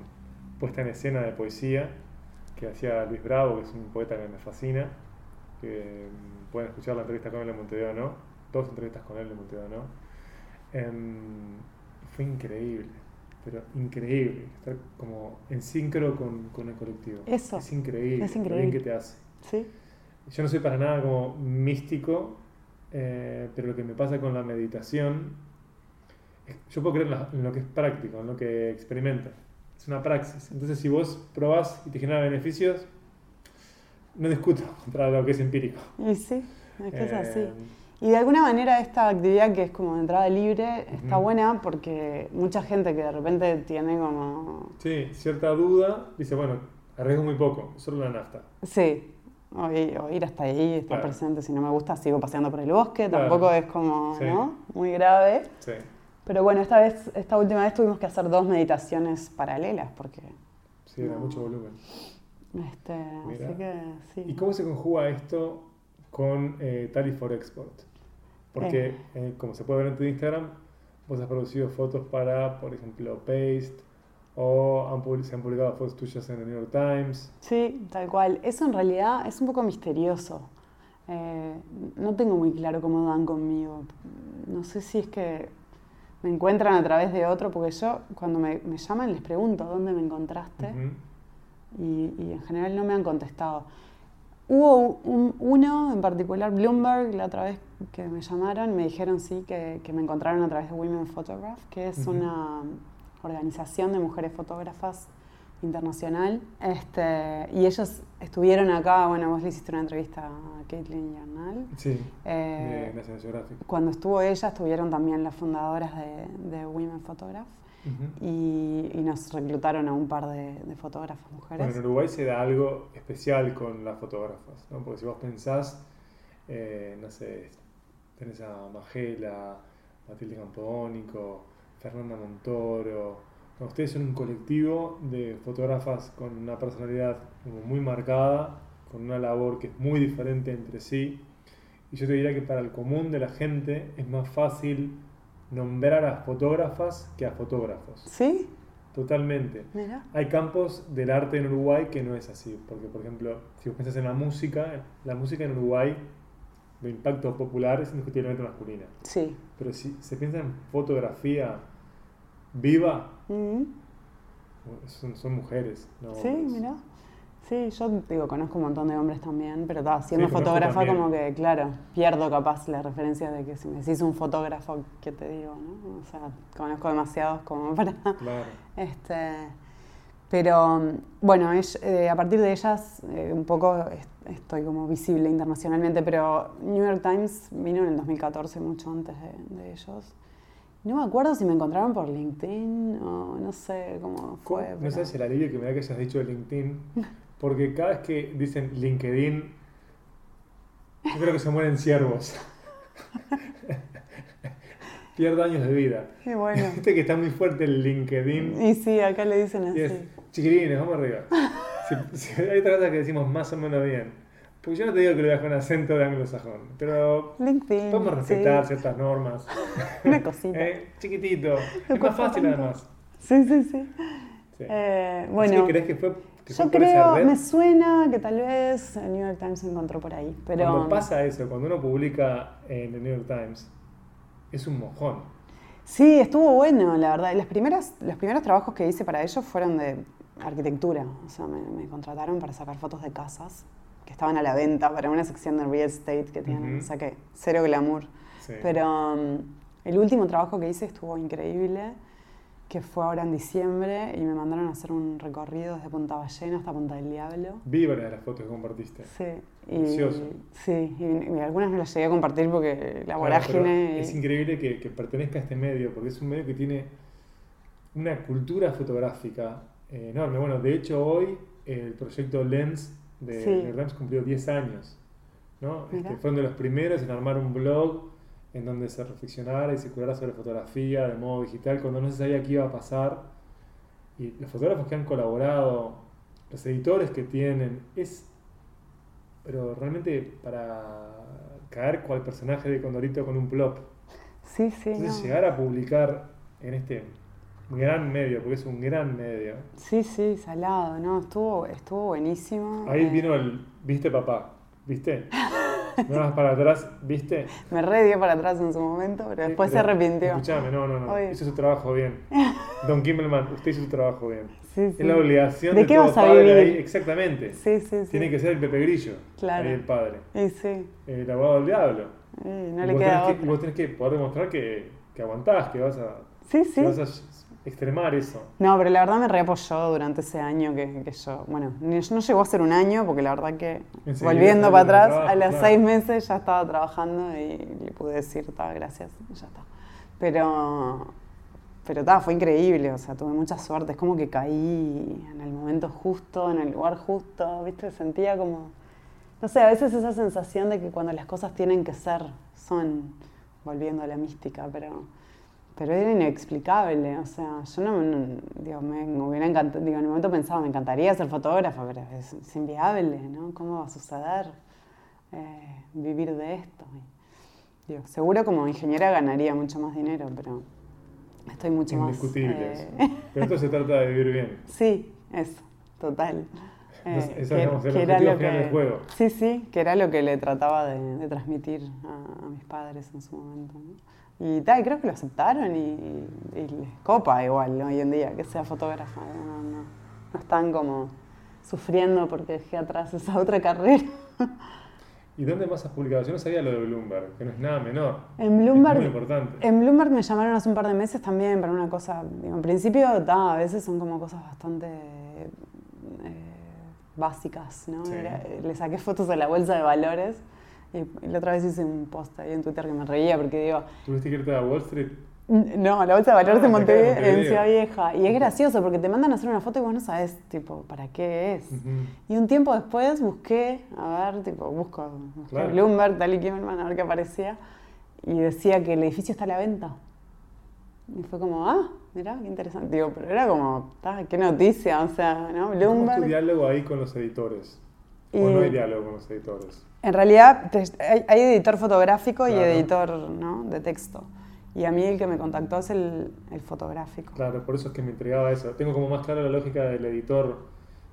puesta en escena de poesía que hacía Luis Bravo, que es un poeta que me fascina, que mm, pueden escuchar la entrevista con él en Montevideo, ¿no? Dos entrevistas con él en Montevideo, ¿no? Em, fue increíble, pero increíble, estar como en sincro con, con el colectivo. Eso. Es increíble, Es lo increíble. bien que te hace. Sí. Yo no soy para nada como místico, eh, pero lo que me pasa con la meditación, yo puedo creer en, la- en lo que es práctico, en lo que experimenta. Es una praxis. Entonces, si vos probás y te genera beneficios, no discuto contra lo que es empírico. Y sí, es que es así. Eh, Y de alguna manera esta actividad que es como de entrada libre está Ujú. buena porque mucha gente que de repente tiene como... sí, cierta duda, dice, bueno, arriesgo muy poco, solo la nafta. Sí, o, ir hasta ahí, estar Claro. presente, si no me gusta sigo paseando por el bosque, Claro. tampoco es como, Sí. ¿no? Muy grave. Sí. Pero bueno, esta vez, esta última vez tuvimos que hacer dos meditaciones paralelas porque... Sí, era mucho volumen. Este, así que sí. ¿Y cómo se conjuga esto con eh, Tally for Export? Porque, eh, como se puede ver en tu Instagram, vos has producido fotos para, por ejemplo, Paste, o han se han publicado fotos tuyas en el New York Times. Sí, tal cual. Eso en realidad es un poco misterioso. Eh, no tengo muy claro cómo dan conmigo. No sé si es que me encuentran a través de otro, porque yo cuando me, me llaman les pregunto dónde me encontraste Ujú. y, y en general no me han contestado. Hubo un- uno en particular, Bloomberg, la otra vez que me llamaron, me dijeron sí, que, que me encontraron a través de Women Photograph, que es Ujú. una organización de mujeres fotógrafas internacional. Este, y ellos estuvieron acá, bueno, vos le hiciste una entrevista a Caitlin Yarnall. Sí, Eh, de National Geographic. cuando estuvo ella, estuvieron también las fundadoras de, de Women Photograph y, y nos reclutaron a un par de, de fotógrafas mujeres. Bueno, en Uruguay se da algo especial con las fotógrafas, ¿no? Porque si vos pensás, eh, no sé, tenés a Magela, Matilde Campodónico, Fernanda Montoro. No, ustedes son un colectivo de fotógrafas con una personalidad como muy marcada, con una labor que es muy diferente entre sí. Y yo te diría que para el común de la gente es más fácil nombrar a fotógrafas que a fotógrafos. ¿Sí? Totalmente. Mira. Hay campos del arte en Uruguay que no es así, porque por ejemplo, si vos pensás en la música, la música en Uruguay de impacto popular es indiscutiblemente masculina, Sí. pero si se piensa en fotografía viva, Mm. son, son mujeres. No Sí, hombres. mira. Sí, yo digo, conozco un montón de hombres también, pero ta, siendo Sí, fotógrafa como que, claro, pierdo capaz la referencia de que si me decís un fotógrafo, ¿qué te digo? ¿no? O sea, conozco demasiados como para... Claro. Este, pero bueno, ell- eh, a partir de ellas eh, un poco est- estoy como visible internacionalmente, pero New York Times vino en el 2014, mucho antes de, de ellos. No me acuerdo si me encontraron por LinkedIn o no sé cómo fue. No pero- sabes el alivio que me da que hayas dicho de LinkedIn, porque cada vez que dicen LinkedIn, yo creo que se mueren ciervos. Pierdo años de vida. Qué bueno. Viste que está muy fuerte el LinkedIn. Y sí, acá le dicen Y es, así. chiquilines, vamos arriba. Si, si hay otra cosa que decimos más o menos bien. Porque yo no te digo que lo digas con acento de anglosajón, pero LinkedIn. podemos respetar sí. ciertas normas. Una cosita. Eh, chiquitito. Es más fácil tanto. además. Sí, sí, sí. Sí. Eh, bueno, crees que fue, que yo creo, me suena que tal vez el New York Times se encontró por ahí. Pero Cuando pasa eso, cuando uno publica en el New York Times, es un mojón. sí, estuvo bueno, la verdad. Las primeras, los primeros trabajos que hice para ellos fueron de arquitectura. O sea, me, me contrataron para sacar fotos de casas que estaban a la venta para una sección de real estate que tienen. Ujú. O sea que cero glamour. Sí. Pero um, el último trabajo que hice estuvo increíble. que fue ahora en diciembre y me mandaron a hacer un recorrido desde Punta Ballena hasta Punta del Diablo. Vi varias de las fotos que compartiste. Sí, y, Precioso. sí, y, y algunas no las llegué a compartir porque la Claro, vorágine... Es increíble que, que pertenezca a este medio, porque es un medio que tiene una cultura fotográfica enorme. Bueno, de hecho hoy el proyecto Lens de, Sí. de Rams cumplió 10 años. ¿no? Este, fueron de los primeros en armar un blog en donde se reflexionara y se curara sobre fotografía de modo digital cuando no se sabía qué iba a pasar. Y los fotógrafos que han colaborado, los editores que tienen, es pero realmente para caer cual personaje de Condorito con un plop. Sí, sí, Entonces no. llegar a publicar en este gran medio, porque es un gran medio. Sí, sí, salado, no, estuvo, estuvo buenísimo. Ahí eh, vino el, ¿viste papá? ¿Viste? No vas para atrás, ¿viste? Me re dio para atrás en su momento, pero después se arrepintió. Escuchame, no, no, no. Obvio. Hizo su trabajo bien. Don Kimmelman, usted hizo su trabajo bien. Sí, sí. Es la obligación ¿De de, qué todo vas a padre vivir? ahí. Exactamente. Sí, sí, sí. Tiene que ser el Pepe Grillo. Claro. Ahí el padre. Y sí, El abogado del diablo. y no Y le vos queda tenés otra. vos tenés que poder demostrar que, que aguantás, que vas a, Sí, que sí. vas a extremar eso. No, pero la verdad me reapoyó durante ese año que, que yo, bueno, no llegó a ser un año porque la verdad que Enseguida volviendo para atrás, trabajo, a los claro. seis meses ya estaba trabajando y le pude decir, "Ta, gracias, ya está. Pero, pero ta, fue increíble, o sea, tuve mucha suerte, es como que caí en el momento justo, en el lugar justo, ¿viste? Sentía como, no sé, a veces esa sensación de que cuando las cosas tienen que ser, son, volviendo a la mística, pero... Pero era inexplicable, o sea, yo no, no- digo, me, me hubiera encantado, digo, en el momento pensaba, me encantaría ser fotógrafa, pero es, es inviable, ¿no? ¿Cómo va a suceder eh, vivir de esto? Y, digo, seguro como ingeniera ganaría mucho más dinero, pero estoy mucho más... Indiscutible eh. Pero esto se trata de vivir bien. Sí, eso, total. Eh, Es- ese es, digamos, el objetivo final del juego. Sí, sí, que era lo que le trataba de, de transmitir a, a mis padres en su momento. ¿no? Y tal, creo que lo aceptaron y, y les copa igual hoy en día que sea fotógrafa. No, no, no están como sufriendo porque dejé atrás esa otra carrera. ¿Y dónde más has publicado? Yo no sabía lo de Bloomberg, que no es nada menor. En Bloomberg, Es muy importante. en Bloomberg me llamaron hace un par de meses también para una cosa, en principio ta, a veces son como cosas bastante eh, básicas, ¿no? Sí. Era- le saqué fotos de la bolsa de valores y, y la otra vez hice un post ahí en Twitter que me reía porque digo, ¿Tuviste que irte a Wall Street? no, la bolsa de valores Ah, en Montevideo, en. Ciudad Vieja. Y es gracioso porque te mandan a hacer una foto y vos no sabes, tipo, para qué es. Y un tiempo después busqué, a ver, tipo, busco, busqué Claro. Bloomberg, tal y Kimmelman, a ver qué aparecía. Y decía que el edificio está a la venta. Y fue como, ah, mirá, qué interesante. Digo, pero era como, "Ta, qué noticia, o sea, ¿no? ¿Cómo es tu Bloomberg. diálogo ahí con los editores? Y- ¿O no hay diálogo con los editores? En realidad te- hay, hay editor fotográfico y Claro. editor ¿no? de texto. Y a mí el que me contactó es el, el fotográfico. Claro, por eso es que me intrigaba eso. Tengo como más clara la lógica del editor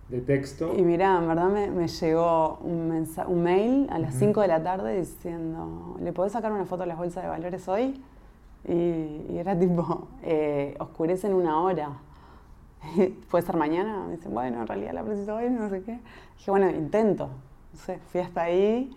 de texto. Y mirá, en verdad me, me llegó un, mensa- un mail a las Ujú. 5 de la tarde diciendo, ¿le podés sacar una foto a las bolsas de valores hoy? Y, y era tipo, eh, oscurece en una hora. ¿Puede ser mañana? Me dicen, bueno, en realidad la preciso hoy, no sé qué. Dije, bueno, intento. No sé, fui hasta ahí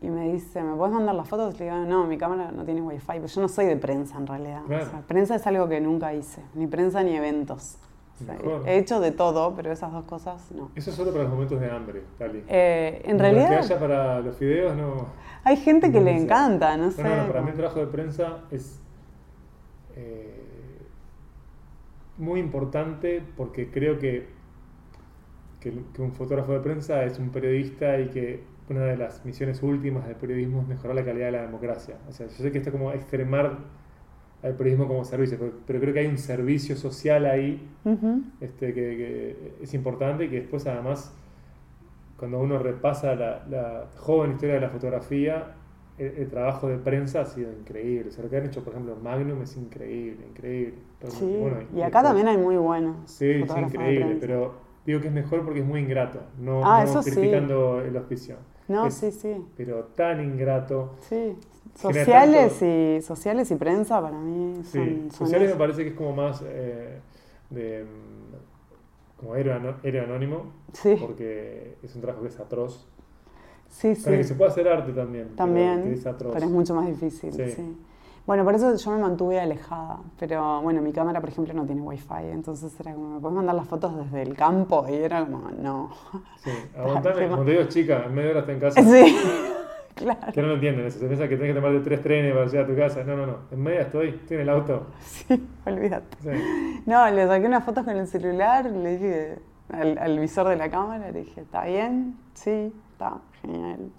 y me dice, ¿me puedes mandar las fotos? Le digo, no, mi cámara no tiene wifi, pero yo no soy de prensa en realidad. O Claro. sea, prensa es algo que nunca hice, ni prensa ni eventos. O sea, Mejor. he hecho de todo, pero esas dos cosas no. Eso es solo para los momentos de hambre, Tali. Eh, en realidad que haya para los fideos no. hay gente que no le encanta, no sé. No, no, no, para mí el trabajo de prensa es eh, muy importante porque creo que, que, que un fotógrafo de prensa es un periodista y que una de las misiones últimas del periodismo es mejorar la calidad de la democracia. O sea, yo sé que esto es como extremar al periodismo como servicio, pero, pero creo que hay un servicio social ahí este, que, que es importante y que después además cuando uno repasa la, la joven historia de la fotografía, el, el trabajo de prensa ha sido increíble. O sea, lo que han hecho, por ejemplo, Magnum es increíble, increíble. Sí, bueno, y acá también hay muy buenos. Sí, de increíble, pero digo que es mejor porque es muy ingrato, no, Ah, no sí. criticando el auspicio. No, Es- sí, sí. Pero tan ingrato. Sí. Sociales tanto- y, sociales y prensa para mí son, Sí, son sociales me parece que es como más eh, de mm, como héroe anónimo, Sí, porque es un trabajo que es atroz. Sí, Para que sí. se puede hacer arte también. pero También, que es atroz. pero es mucho más difícil, Sí. sí. Bueno, por eso yo me mantuve alejada. Pero bueno, mi cámara, por ejemplo, no tiene wifi. Entonces era como, ¿me puedes mandar las fotos desde el campo? Y era como, no. Sí, aguantame, como te digo, chica, en media hora está en casa. Sí, claro. Que no lo entienden eso. Se piensa que tenés que tomarte tres trenes para llegar a tu casa. No, no, no. En media estoy, estoy en el auto. Sí, olvídate. Sí. No, le saqué unas fotos con el celular, le dije al, al visor de la cámara, le dije, ¿está bien? Sí, está, genial.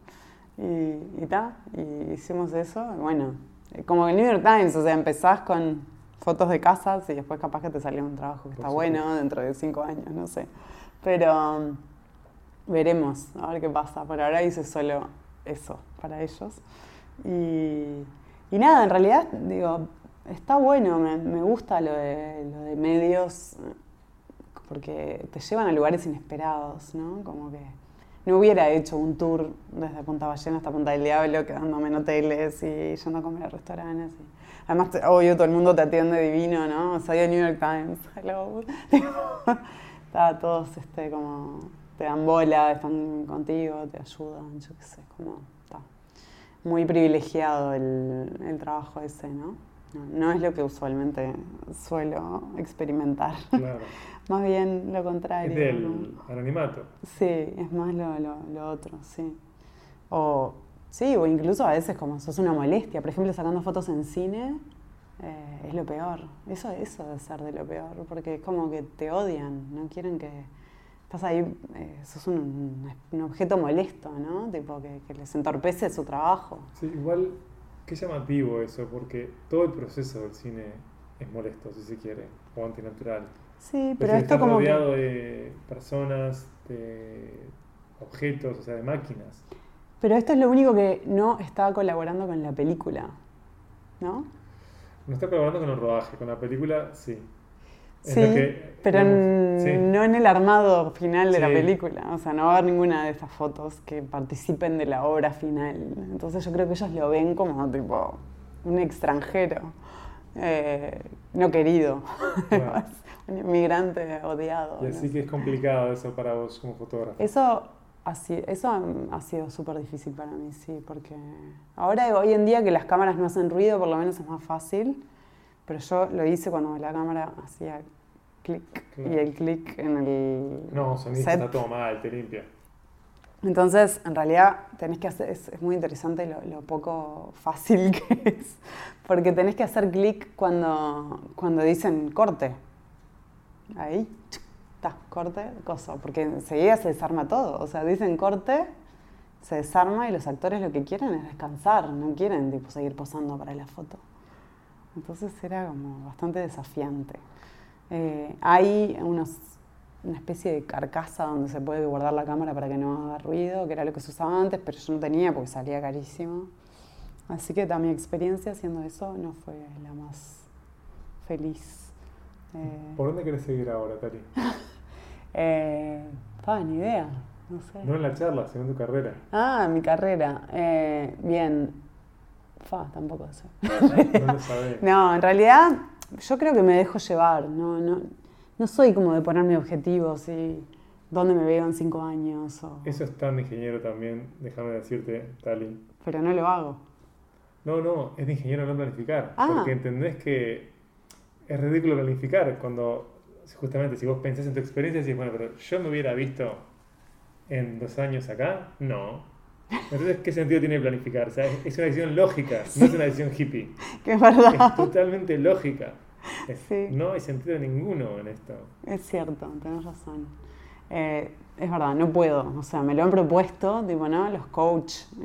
Y está, y hicimos eso. y Bueno, eh, como el New York Times, o sea, empezás con fotos de casas y después capaz que te salió un trabajo que está bueno dentro de cinco años, no sé. Pero um, veremos, a ver qué pasa. Por ahora hice solo eso para ellos. Y, y nada, en realidad, digo, está bueno, me, me gusta lo de, lo de medios, porque te llevan a lugares inesperados, ¿no? Como que no hubiera hecho un tour desde Punta Ballena hasta Punta del Diablo, quedándome en hoteles y yendo a comer a restaurantes. y- Además, obvio, todo el mundo te atiende divino, ¿no? Soy de New York Times, hello. Está todos, este, como, te dan bola, están contigo, te ayudan, yo qué sé, como, está muy privilegiado el, el trabajo ese, ¿no? No, no es lo que usualmente suelo experimentar. Claro. Más bien lo contrario. Es del ¿no? anonimato. Sí, es más lo, lo- lo otro, sí. O, sí, o incluso a veces como sos una molestia. Por ejemplo, sacando fotos en cine eh, es lo peor. Eso, eso debe ser de lo peor, porque es como que te odian, no quieren que... Estás ahí, eh, sos un, un objeto molesto, ¿no? Tipo que, que les entorpece su trabajo. Sí, igual, qué llamativo eso, porque todo el proceso del cine es molesto, si se quiere, o antinatural. Sí, pero esto como que... rodeado de personas, de objetos, o sea, de máquinas. Pero esto es lo único que no está colaborando con la película, ¿no? No está colaborando con el rodaje, con la película sí. Es Sí, que, pero digamos, n- sí. no en el armado final de la película. O sea, no va a haber ninguna de estas fotos que participen de la obra final. Entonces yo creo que ellos lo ven como tipo un extranjero, eh, no querido. un inmigrante odiado. Y ¿no? así que es complicado eso para vos como fotógrafo. Eso ha, si- eso ha sido súper difícil para mí, sí, porque ahora, hoy en día que las cámaras no hacen ruido, por lo menos es más fácil, pero yo lo hice cuando la cámara hacía clic Claro. y el clic en el No, sonido está todo mal, te limpia. Entonces, en realidad, tenés que hacer, es, es muy interesante lo, lo poco fácil que es, porque tenés que hacer clic cuando, cuando dicen corte. Ahí, está, corte, coso, porque enseguida se desarma todo. O sea, dicen corte, se desarma y los actores lo que quieren es descansar, no quieren tipo, seguir posando para la foto. Entonces era como bastante desafiante. Eh, hay unos, una especie de carcasa donde se puede guardar la cámara para que no haga ruido, que era lo que se usaba antes, pero yo no tenía porque salía carísimo. Así que mi experiencia haciendo eso no fue la más feliz. Eh, ¿Por dónde querés seguir ahora, Tari? eh, pa, ni idea, no sé. No en la charla, sino en tu carrera. Ah, mi carrera. Eh, bien. Fa, tampoco sé. No lo sabés. No, en realidad yo creo que me dejo llevar. No, no, no soy como de ponerme objetivos y dónde me veo en cinco años. o- Eso es tan ingeniero también, déjame decirte, Tali. Pero no lo hago. No, no, es de ingeniero no planificar. Ah. Porque entendés que es ridículo planificar cuando, justamente, si vos pensás en tu experiencia y decís, bueno, pero yo me hubiera visto en dos años acá, no. Entonces, ¿qué sentido tiene planificar? O sea, es es una decisión lógica, no es una decisión hippie. Que es Es verdad. totalmente lógica. Es- Sí. No hay sentido ninguno en esto. Es cierto, tenés razón. Eh, es verdad, no puedo. O sea, me lo han propuesto, tipo, ¿no? Los coach. y,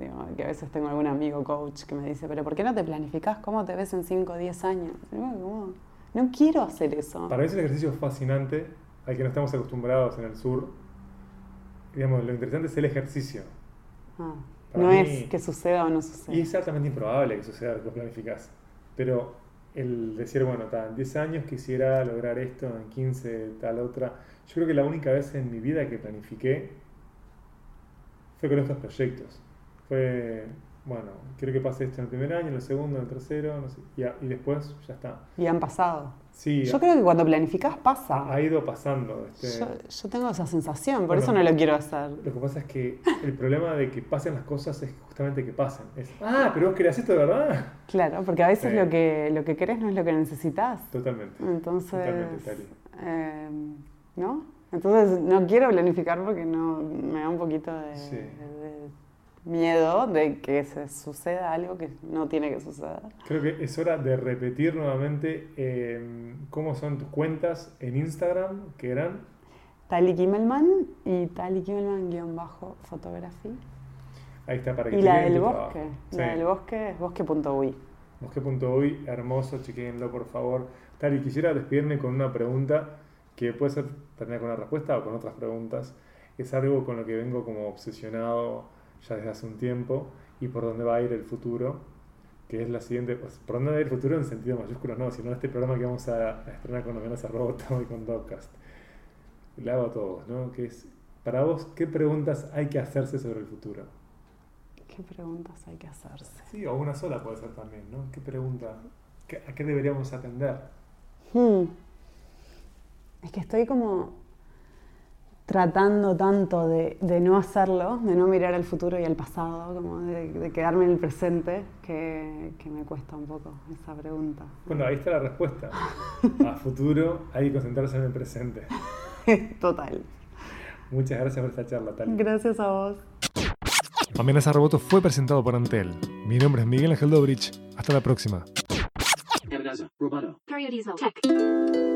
digo, que a veces tengo algún amigo coach que me dice, pero ¿por qué no te planificás? ¿Cómo te ves en 5 o 10 años? Digo, "¿Cómo? No quiero hacer eso. Para mí es un ejercicio fascinante al que no estamos acostumbrados en el sur. Digamos, lo interesante es el ejercicio. Ah, no mí- es que suceda o no suceda. Y es altamente improbable que suceda que lo planificás. Pero el decir, bueno, ta, en 10 años quisiera lograr esto, en 15 tal otra. Yo creo que la única vez en mi vida que planifiqué fue con estos proyectos. Fue bueno, quiero que pase esto en el primer año, en el segundo, en el tercero, no sé, y, a- y después ya está. Y han pasado. Sí, Yo creo que cuando planificás pasa. ha, ido pasando. este, Yo, yo tengo esa sensación, por Bueno. eso no lo quiero hacer. Lo que pasa es que el problema de que pasen las cosas es justamente que pasen. Es, ah, pero vos querías esto de verdad. Claro, porque a veces Sí. lo, que, lo que querés no es lo que necesitas. Totalmente. Entonces, Totalmente, eh, ¿no? Entonces no quiero planificar porque no me da un poquito de, Sí. de miedo de que se suceda algo que no tiene que suceder. Creo que es hora de repetir nuevamente eh, cómo son tus cuentas en Instagram, que eran. Tali Kimmelman y Tali Kimmelman-fotografía. Ahí está para que Y la del bosque. trabajo. La Sí. del bosque es bosque.uy. Bosque.uy, hermoso, chequenlo por favor. Tali, quisiera despedirme con una pregunta que puede ser también con una respuesta o con otras preguntas. Es algo con lo que vengo como obsesionado ya desde hace un tiempo y por dónde va a ir el futuro, que es la siguiente, pues, por dónde va a ir el futuro en sentido mayúsculo, no, sino este programa que vamos a, a estrenar con Amenaza Roboto y con Dogcast. Le hago a todos, ¿no? Que es, para vos, ¿qué preguntas hay que hacerse sobre el futuro? ¿Qué preguntas hay que hacerse? Sí, o una sola puede ser también, ¿no? ¿Qué pregunta? ¿Qué- ¿A qué deberíamos atender? Hmm. Es que estoy como tratando tanto de, de no hacerlo, de no mirar al futuro y al pasado, como de, de quedarme en el presente, que, que me cuesta un poco esa pregunta. Bueno, ahí está la respuesta. A futuro hay que concentrarse en el presente. Total. Muchas gracias por esta charla, Tali. Gracias a vos. Amenaza Roboto fue presentado por Antel. Mi nombre es Miguel Ángel Dobrich. Hasta la próxima. Amenaza Roboto. Periodizo Tech.